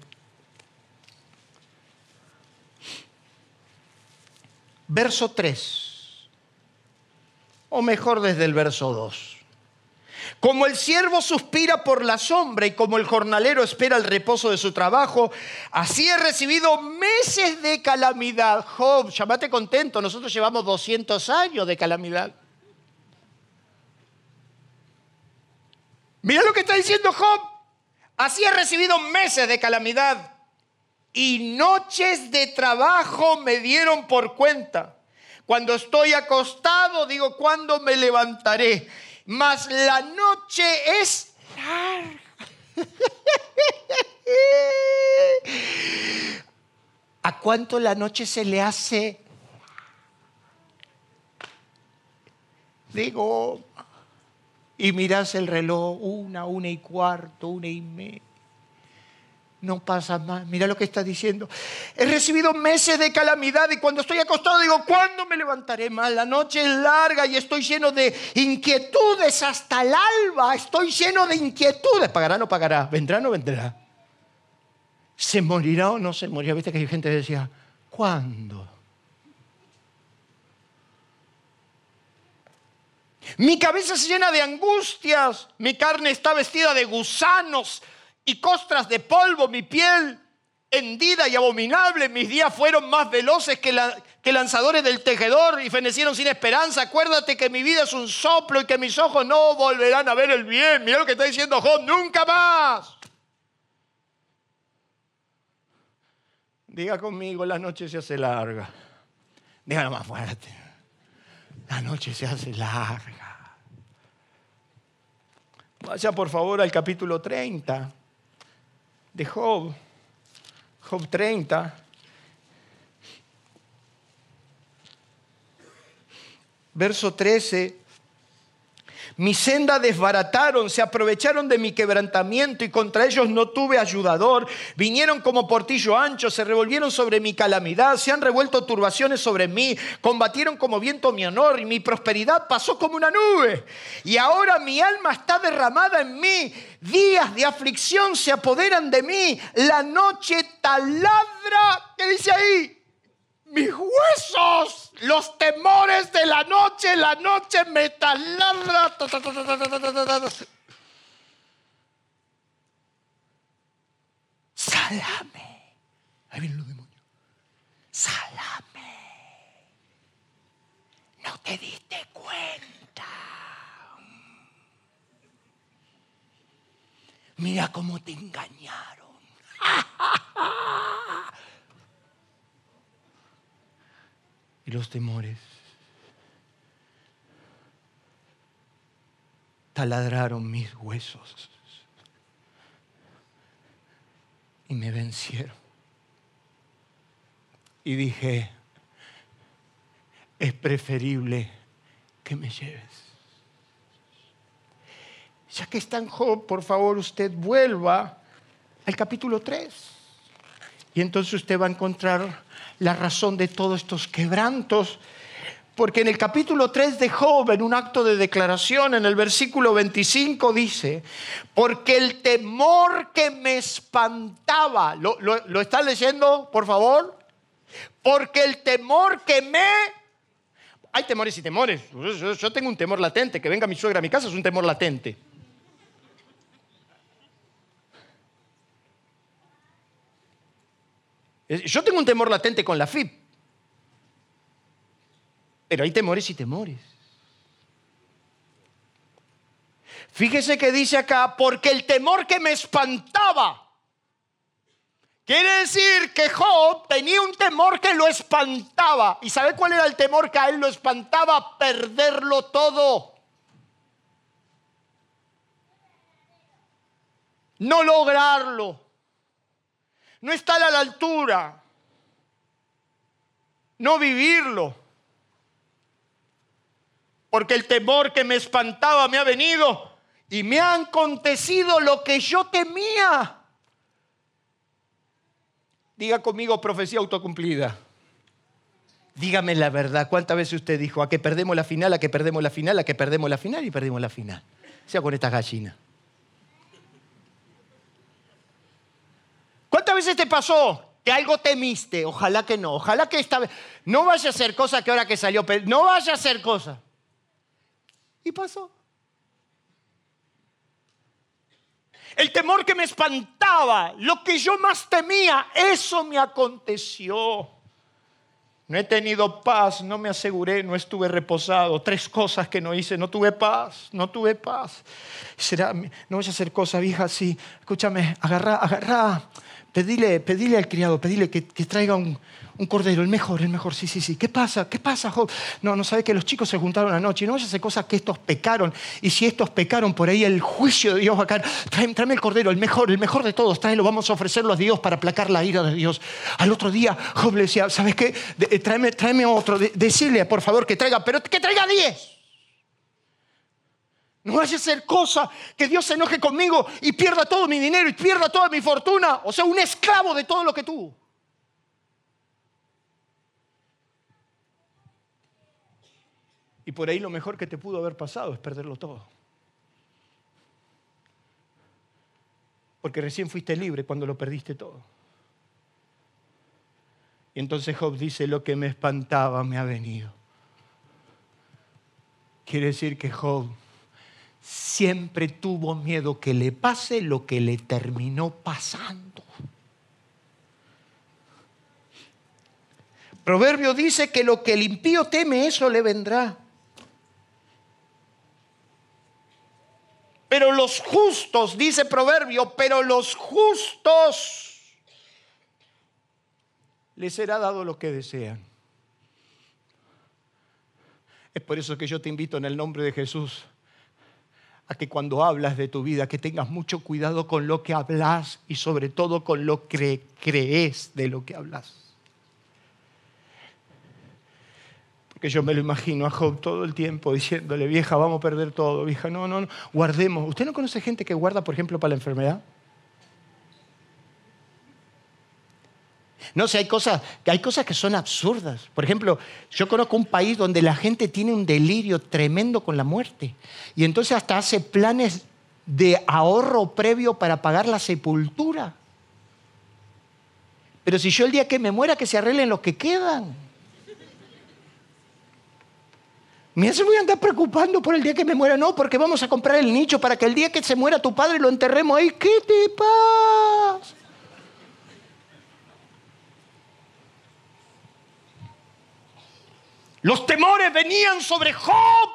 Verso 3. O mejor desde el verso 2. Como el siervo suspira por la sombra y como el jornalero espera el reposo de su trabajo, así he recibido meses de calamidad. Job, llámate contento, nosotros llevamos 200 años de calamidad. Mira lo que está diciendo Job. Así he recibido meses de calamidad y noches de trabajo me dieron por cuenta. Cuando estoy acostado, digo, ¿cuándo me levantaré? Mas la noche es larga. ¿A cuánto la noche se le hace? Digo, y mirás el reloj, una, una y cuarto, una y media. No pasa más. Mira lo que está diciendo. He recibido meses de calamidad y cuando estoy acostado digo, ¿cuándo me levantaré más? La noche es larga y estoy lleno de inquietudes hasta el alba. Estoy lleno de inquietudes. ¿Pagará o no pagará? ¿Vendrá o no vendrá? ¿Se morirá o no se morirá? Viste que hay gente que decía, ¿cuándo? Mi cabeza se llena de angustias, mi carne está vestida de gusanos y costras de polvo, mi piel hendida y abominable, mis días fueron más veloces que, que lanzadores del tejedor y fenecieron sin esperanza. Acuérdate que mi vida es un soplo y que mis ojos no volverán a ver el bien. Mira lo que está diciendo Job, nunca más. Diga conmigo, la noche se hace larga. Dígalo más fuerte. La noche se hace larga. Vaya por favor al capítulo 30 de Job. Job 30. Verso 13 mi senda desbarataron, se aprovecharon de mi quebrantamiento y contra ellos no tuve ayudador. Vinieron como portillo ancho, se revolvieron sobre mi calamidad, se han revuelto turbaciones sobre mí, combatieron como viento mi honor y mi prosperidad pasó como una nube. Y ahora mi alma está derramada en mí, días de aflicción se apoderan de mí, la noche taladra, ¿qué dice ahí? Mis huesos, los temores de la noche, la noche me taladra. Salame. Ahí vienen los demonios. Salame. No te diste cuenta. Mira cómo te engañaron. Y los temores. Taladraron mis huesos y me vencieron. Y dije, es preferible que me lleves. Ya que está en Job, por favor usted vuelva al capítulo 3. Y entonces usted va a encontrar la razón de todos estos quebrantos. Porque en el capítulo 3 de Job, en un acto de declaración, en el versículo 25 dice, porque el temor que me espantaba, ¿lo, lo, leyendo, por favor? Porque el temor que me... Hay temores y temores. yo tengo un temor latente, que venga mi suegra a mi casa es un temor latente. Yo tengo un temor latente con la FIP, pero hay temores y temores. Fíjese que dice acá, porque el temor que me espantaba, quiere decir que Job tenía un temor que lo espantaba. ¿Y sabe cuál era el temor que a él lo espantaba? Perderlo todo. No lograrlo no estar a la altura, no vivirlo. Porque el temor que me espantaba me ha venido y me ha acontecido lo que yo temía. Diga conmigo profecía autocumplida. Dígame la verdad, ¿cuántas veces usted dijo a que perdemos la final, a que perdemos la final, a que perdemos la final y perdemos la final? Sea con esta gallina. ¿Cuántas veces te pasó que algo temiste? Ojalá que no, ojalá que esta vez... No vaya a hacer cosa que ahora que salió, no vaya a hacer cosa. Y pasó. El temor que me espantaba, lo que yo más temía, eso me aconteció. No he tenido paz, no me aseguré, no estuve reposado. Tres cosas que no hice, no tuve paz, no tuve paz. Será, no voy a hacer cosas, vieja, así. Escúchame, agarra, agarra Pedile, pedile al criado, pedile que, traiga un, cordero, el mejor, el mejor, sí, sí, sí. ¿Qué pasa? ¿Qué pasa, Job? No, no sabe que los chicos se juntaron anoche no vaya a cosas que estos pecaron. Y si estos pecaron, por ahí el juicio de Dios va a caer. Tráeme, el cordero, el mejor, el mejor de todos, tráelo, vamos a ofrecerlo a Dios para aplacar la ira de Dios. Al otro día, Job le decía, ¿sabes qué? Eh, tráeme, tráeme otro, decirle, por favor, que traiga, pero que traiga diez. No vaya a ser cosa que Dios se enoje conmigo y pierda todo mi dinero y pierda toda mi fortuna. O sea, un esclavo de todo lo que tuvo. Y por ahí lo mejor que te pudo haber pasado es perderlo todo. Porque recién fuiste libre cuando lo perdiste todo. Y entonces Job dice, lo que me espantaba me ha venido. Quiere decir que Job siempre tuvo miedo que le pase lo que le terminó pasando. Proverbio dice que lo que el impío teme, eso le vendrá. Pero los justos, dice Proverbio, pero los justos les será dado lo que desean. Es por eso que yo te invito en el nombre de Jesús a que cuando hablas de tu vida, que tengas mucho cuidado con lo que hablas y sobre todo con lo que crees de lo que hablas. que yo me lo imagino a Job todo el tiempo diciéndole, vieja, vamos a perder todo, vieja, no, no, no, guardemos. ¿Usted no conoce gente que guarda, por ejemplo, para la enfermedad? No sé, hay cosas, hay cosas que son absurdas. Por ejemplo, yo conozco un país donde la gente tiene un delirio tremendo con la muerte. Y entonces hasta hace planes de ahorro previo para pagar la sepultura. Pero si yo el día que me muera, que se arreglen los que quedan. Me se voy a andar preocupando por el día que me muera. No, porque vamos a comprar el nicho para que el día que se muera tu padre lo enterremos ahí. ¿Qué te pasa? Los temores venían sobre Job.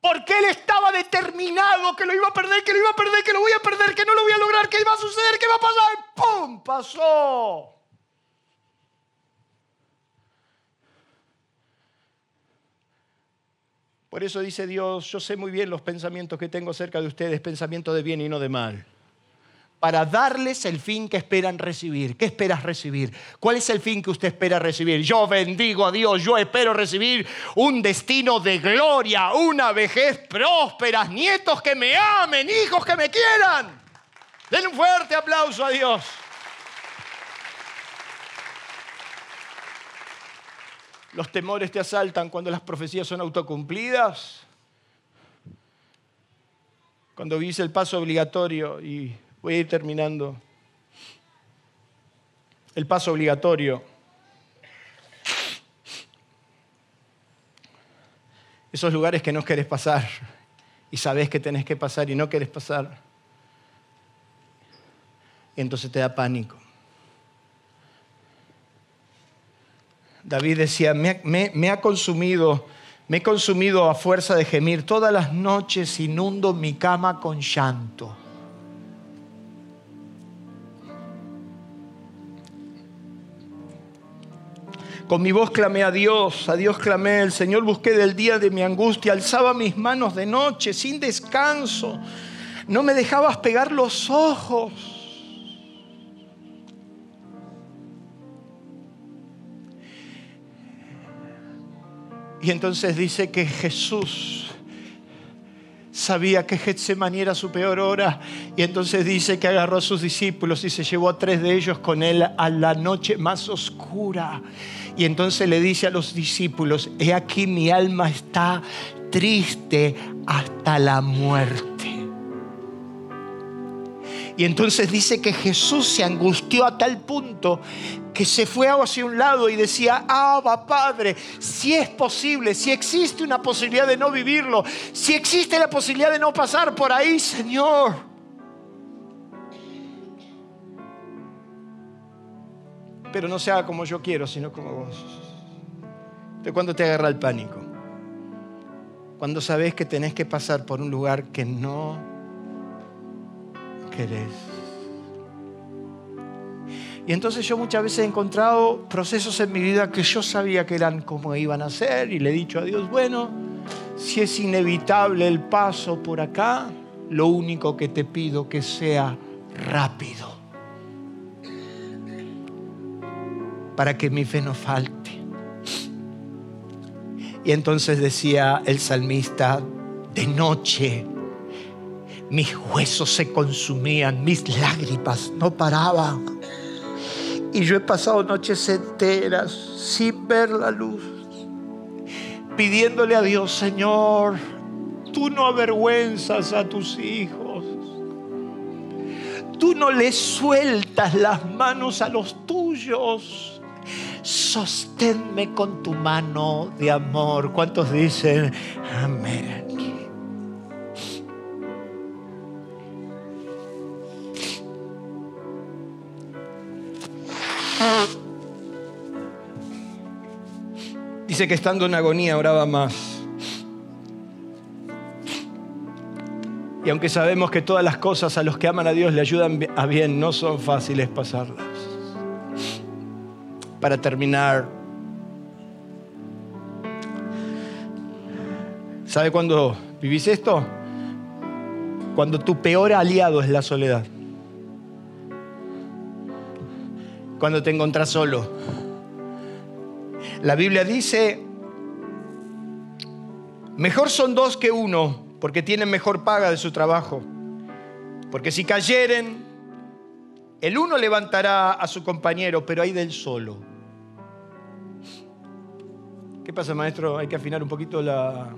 Porque él estaba determinado que lo iba a perder, que lo iba a perder, que lo voy a perder, que no lo voy a lograr, que iba a suceder, que va a pasar. ¡Pum! Pasó. Por eso dice Dios, yo sé muy bien los pensamientos que tengo cerca de ustedes, pensamientos de bien y no de mal, para darles el fin que esperan recibir. ¿Qué esperas recibir? ¿Cuál es el fin que usted espera recibir? Yo bendigo a Dios, yo espero recibir un destino de gloria, una vejez próspera, nietos que me amen, hijos que me quieran. Den un fuerte aplauso a Dios. Los temores te asaltan cuando las profecías son autocumplidas. Cuando viste el paso obligatorio, y voy a ir terminando. El paso obligatorio. Esos lugares que no querés pasar y sabés que tenés que pasar y no querés pasar. Y entonces te da pánico. David decía, me, ha consumido, me he consumido a fuerza de gemir. Todas las noches inundo mi cama con llanto. Con mi voz clamé a Dios, a Dios clamé, el Señor busqué del día de mi angustia, alzaba mis manos de noche sin descanso, no me dejabas pegar los ojos. Y entonces dice que Jesús sabía que Getsemaní era su peor hora. Y entonces dice que agarró a sus discípulos y se llevó a tres de ellos con él a la noche más oscura. Y entonces le dice a los discípulos, he aquí mi alma está triste hasta la muerte. Y entonces dice que Jesús se angustió a tal punto que se fue hacia un lado y decía, Abba Padre, si es posible, si existe una posibilidad de no vivirlo, si existe la posibilidad de no pasar por ahí, Señor. Pero no se haga como yo quiero, sino como vos. De cuando te agarra el pánico. Cuando sabes que tenés que pasar por un lugar que no querés. Y entonces yo muchas veces he encontrado procesos en mi vida que yo sabía que eran como iban a ser y le he dicho a Dios, bueno, si es inevitable el paso por acá, lo único que te pido que sea rápido, para que mi fe no falte. Y entonces decía el salmista, de noche. Mis huesos se consumían, mis lágrimas no paraban. Y yo he pasado noches enteras sin ver la luz, pidiéndole a Dios, Señor, tú no avergüenzas a tus hijos. Tú no le sueltas las manos a los tuyos. Sosténme con tu mano de amor. ¿Cuántos dicen amén? Dice que estando en agonía oraba más. Y aunque sabemos que todas las cosas a los que aman a Dios le ayudan a bien, no son fáciles pasarlas. Para terminar, ¿sabe cuándo vivís esto? Cuando tu peor aliado es la soledad. Cuando te encontrás solo. La Biblia dice, mejor son dos que uno porque tienen mejor paga de su trabajo. Porque si cayeren, el uno levantará a su compañero, pero hay del solo. ¿Qué pasa, maestro? Hay que afinar un poquito la...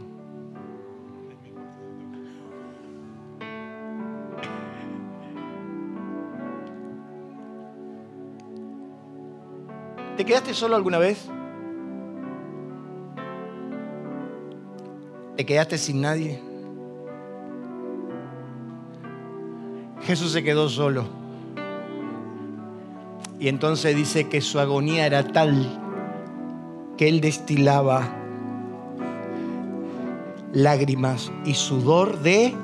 ¿Te quedaste solo alguna vez? ¿Te quedaste sin nadie? Jesús se quedó solo. Y entonces dice que su agonía era tal que él destilaba lágrimas y sudor de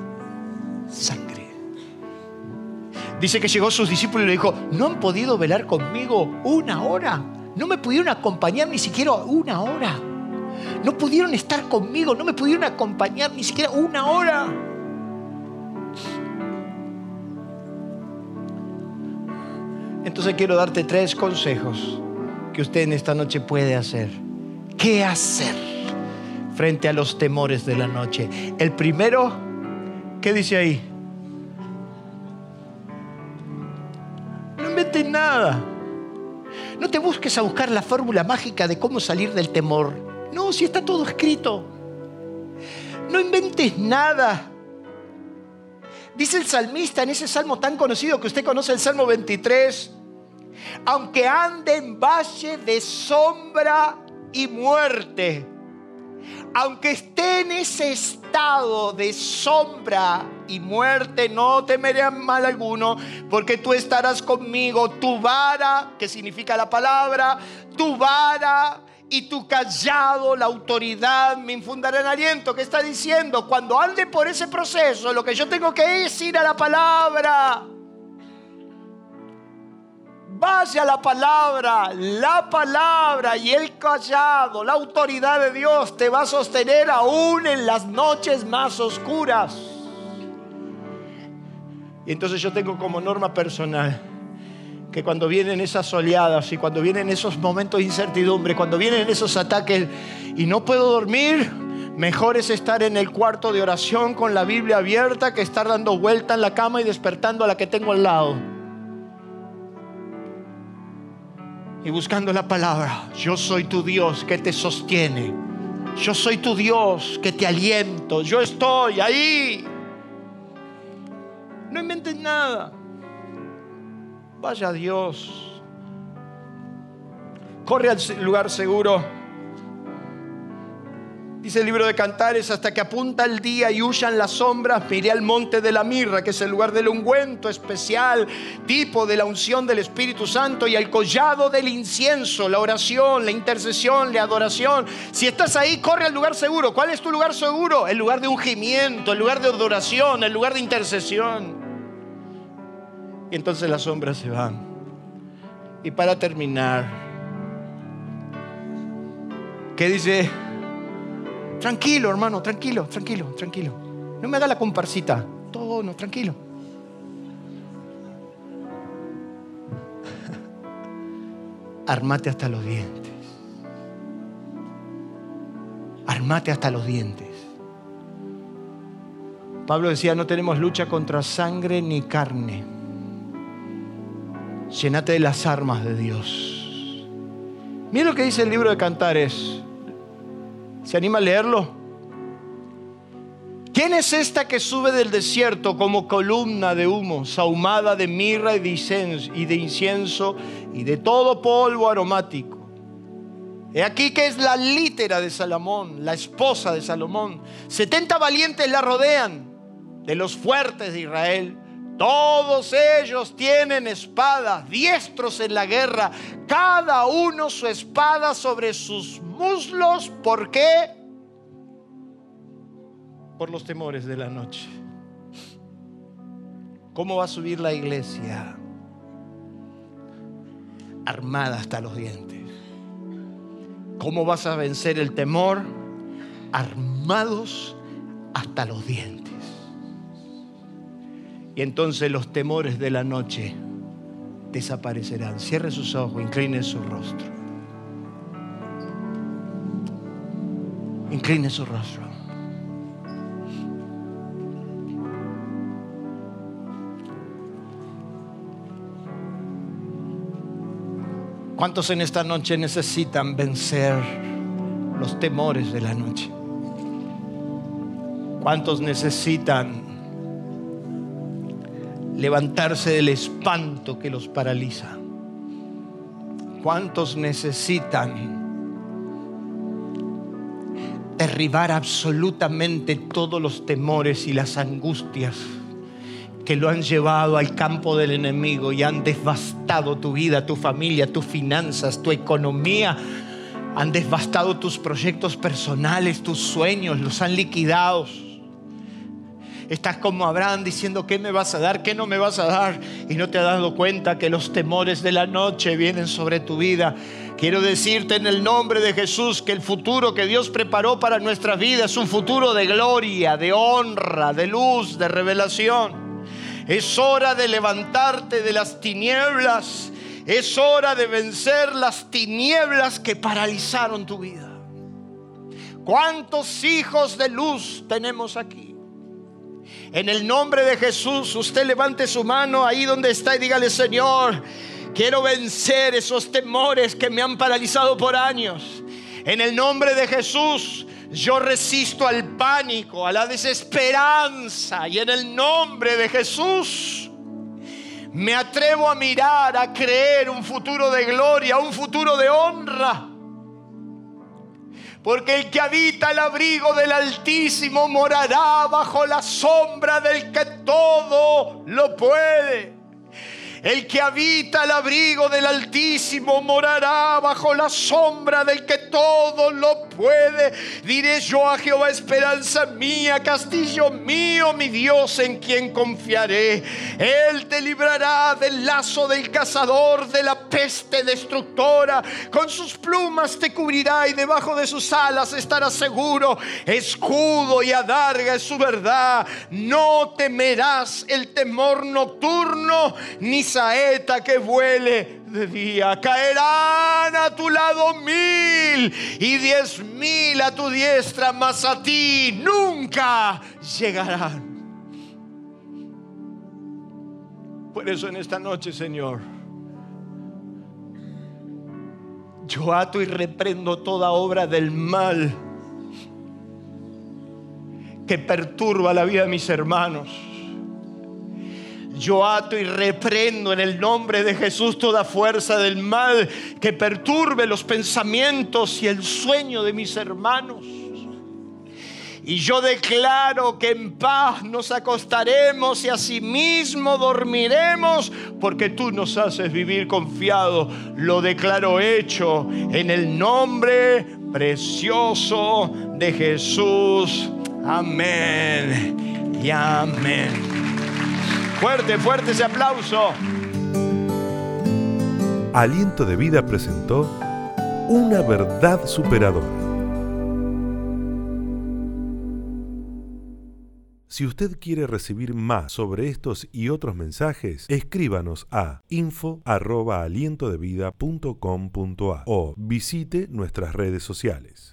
sangre. Dice que llegó sus discípulos y le dijo, ¿no han podido velar conmigo una hora? No me pudieron acompañar ni siquiera una hora. No pudieron estar conmigo, no me pudieron acompañar ni siquiera una hora. Entonces quiero darte tres consejos que usted en esta noche puede hacer. ¿Qué hacer frente a los temores de la noche? El primero, ¿qué dice ahí? No inventes nada. No te busques a buscar la fórmula mágica de cómo salir del temor. No, si está todo escrito. No inventes nada. Dice el salmista en ese salmo tan conocido que usted conoce, el Salmo 23, aunque ande en valle de sombra y muerte, aunque esté en ese estado de sombra y muerte, no temeré mal alguno, porque tú estarás conmigo, tu vara, que significa la palabra, tu vara y tu callado, la autoridad, me infundarán aliento. ¿Qué está diciendo? Cuando ande por ese proceso, lo que yo tengo que es ir a la palabra. Vaya la palabra, la palabra y el callado, la autoridad de Dios te va a sostener aún en las noches más oscuras. Y entonces yo tengo como norma personal que cuando vienen esas oleadas y cuando vienen esos momentos de incertidumbre, cuando vienen esos ataques y no puedo dormir, mejor es estar en el cuarto de oración con la Biblia abierta que estar dando vuelta en la cama y despertando a la que tengo al lado. Y buscando la palabra, yo soy tu Dios que te sostiene. Yo soy tu Dios que te aliento. Yo estoy ahí. No inventes nada. Vaya Dios. Corre al lugar seguro. Dice el libro de Cantares, hasta que apunta el día y huyan las sombras, miré al monte de la mirra, que es el lugar del ungüento especial, tipo de la unción del Espíritu Santo, y al collado del incienso, la oración, la intercesión, la adoración. Si estás ahí, corre al lugar seguro. ¿Cuál es tu lugar seguro? El lugar de ungimiento, el lugar de adoración, el lugar de intercesión. Y entonces las sombras se van. Y para terminar, ¿qué dice? Tranquilo, hermano, tranquilo, tranquilo, tranquilo. No me haga la comparsita. Todo, no, tranquilo. Armate hasta los dientes. Armate hasta los dientes. Pablo decía, no tenemos lucha contra sangre ni carne. Llénate de las armas de Dios. Mira lo que dice el libro de Cantares. ¿Se anima a leerlo? ¿Quién es esta que sube del desierto como columna de humo, sahumada de mirra y de incienso y de todo polvo aromático? He aquí que es la lítera de Salomón, la esposa de Salomón. Setenta valientes la rodean de los fuertes de Israel. Todos ellos tienen espadas, diestros en la guerra, cada uno su espada sobre sus muslos. ¿Por qué? Por los temores de la noche. ¿Cómo va a subir la iglesia? Armada hasta los dientes. ¿Cómo vas a vencer el temor? Armados hasta los dientes. Y entonces los temores de la noche desaparecerán. Cierre sus ojos, incline su rostro. Incline su rostro. ¿Cuántos en esta noche necesitan vencer los temores de la noche? ¿Cuántos necesitan levantarse del espanto que los paraliza. ¿Cuántos necesitan derribar absolutamente todos los temores y las angustias que lo han llevado al campo del enemigo y han devastado tu vida, tu familia, tus finanzas, tu economía? Han devastado tus proyectos personales, tus sueños, los han liquidado Estás como Abraham diciendo, ¿qué me vas a dar? ¿Qué no me vas a dar? Y no te has dado cuenta que los temores de la noche vienen sobre tu vida. Quiero decirte en el nombre de Jesús que el futuro que Dios preparó para nuestra vida es un futuro de gloria, de honra, de luz, de revelación. Es hora de levantarte de las tinieblas. Es hora de vencer las tinieblas que paralizaron tu vida. ¿Cuántos hijos de luz tenemos aquí? En el nombre de Jesús, usted levante su mano ahí donde está y dígale, Señor, quiero vencer esos temores que me han paralizado por años. En el nombre de Jesús, yo resisto al pánico, a la desesperanza. Y en el nombre de Jesús, me atrevo a mirar, a creer un futuro de gloria, un futuro de honra. Porque el que habita el abrigo del Altísimo morará bajo la sombra del que todo lo puede. El que habita el abrigo del Altísimo morará bajo la sombra del que todo lo puede. Diré yo a Jehová, esperanza mía, castillo mío, mi Dios en quien confiaré. Él te librará del lazo del cazador, de la peste destructora. Con sus plumas te cubrirá y debajo de sus alas estarás seguro. Escudo y adarga es su verdad. No temerás el temor nocturno, ni saeta que vuele de día. Caerán a tu lado mil y diez mil a tu diestra, mas a ti nunca llegarán. Por eso en esta noche, Señor, yo ato y reprendo toda obra del mal que perturba la vida de mis hermanos yo ato y reprendo en el nombre de Jesús toda fuerza del mal que perturbe los pensamientos y el sueño de mis hermanos. Y yo declaro que en paz nos acostaremos y asimismo dormiremos, porque tú nos haces vivir confiado. Lo declaro hecho en el nombre precioso de Jesús. Amén y amén. Fuerte, fuerte ese aplauso. Aliento de Vida presentó Una verdad superadora. Si usted quiere recibir más sobre estos y otros mensajes, escríbanos a info@alientodevida.com.a o visite nuestras redes sociales.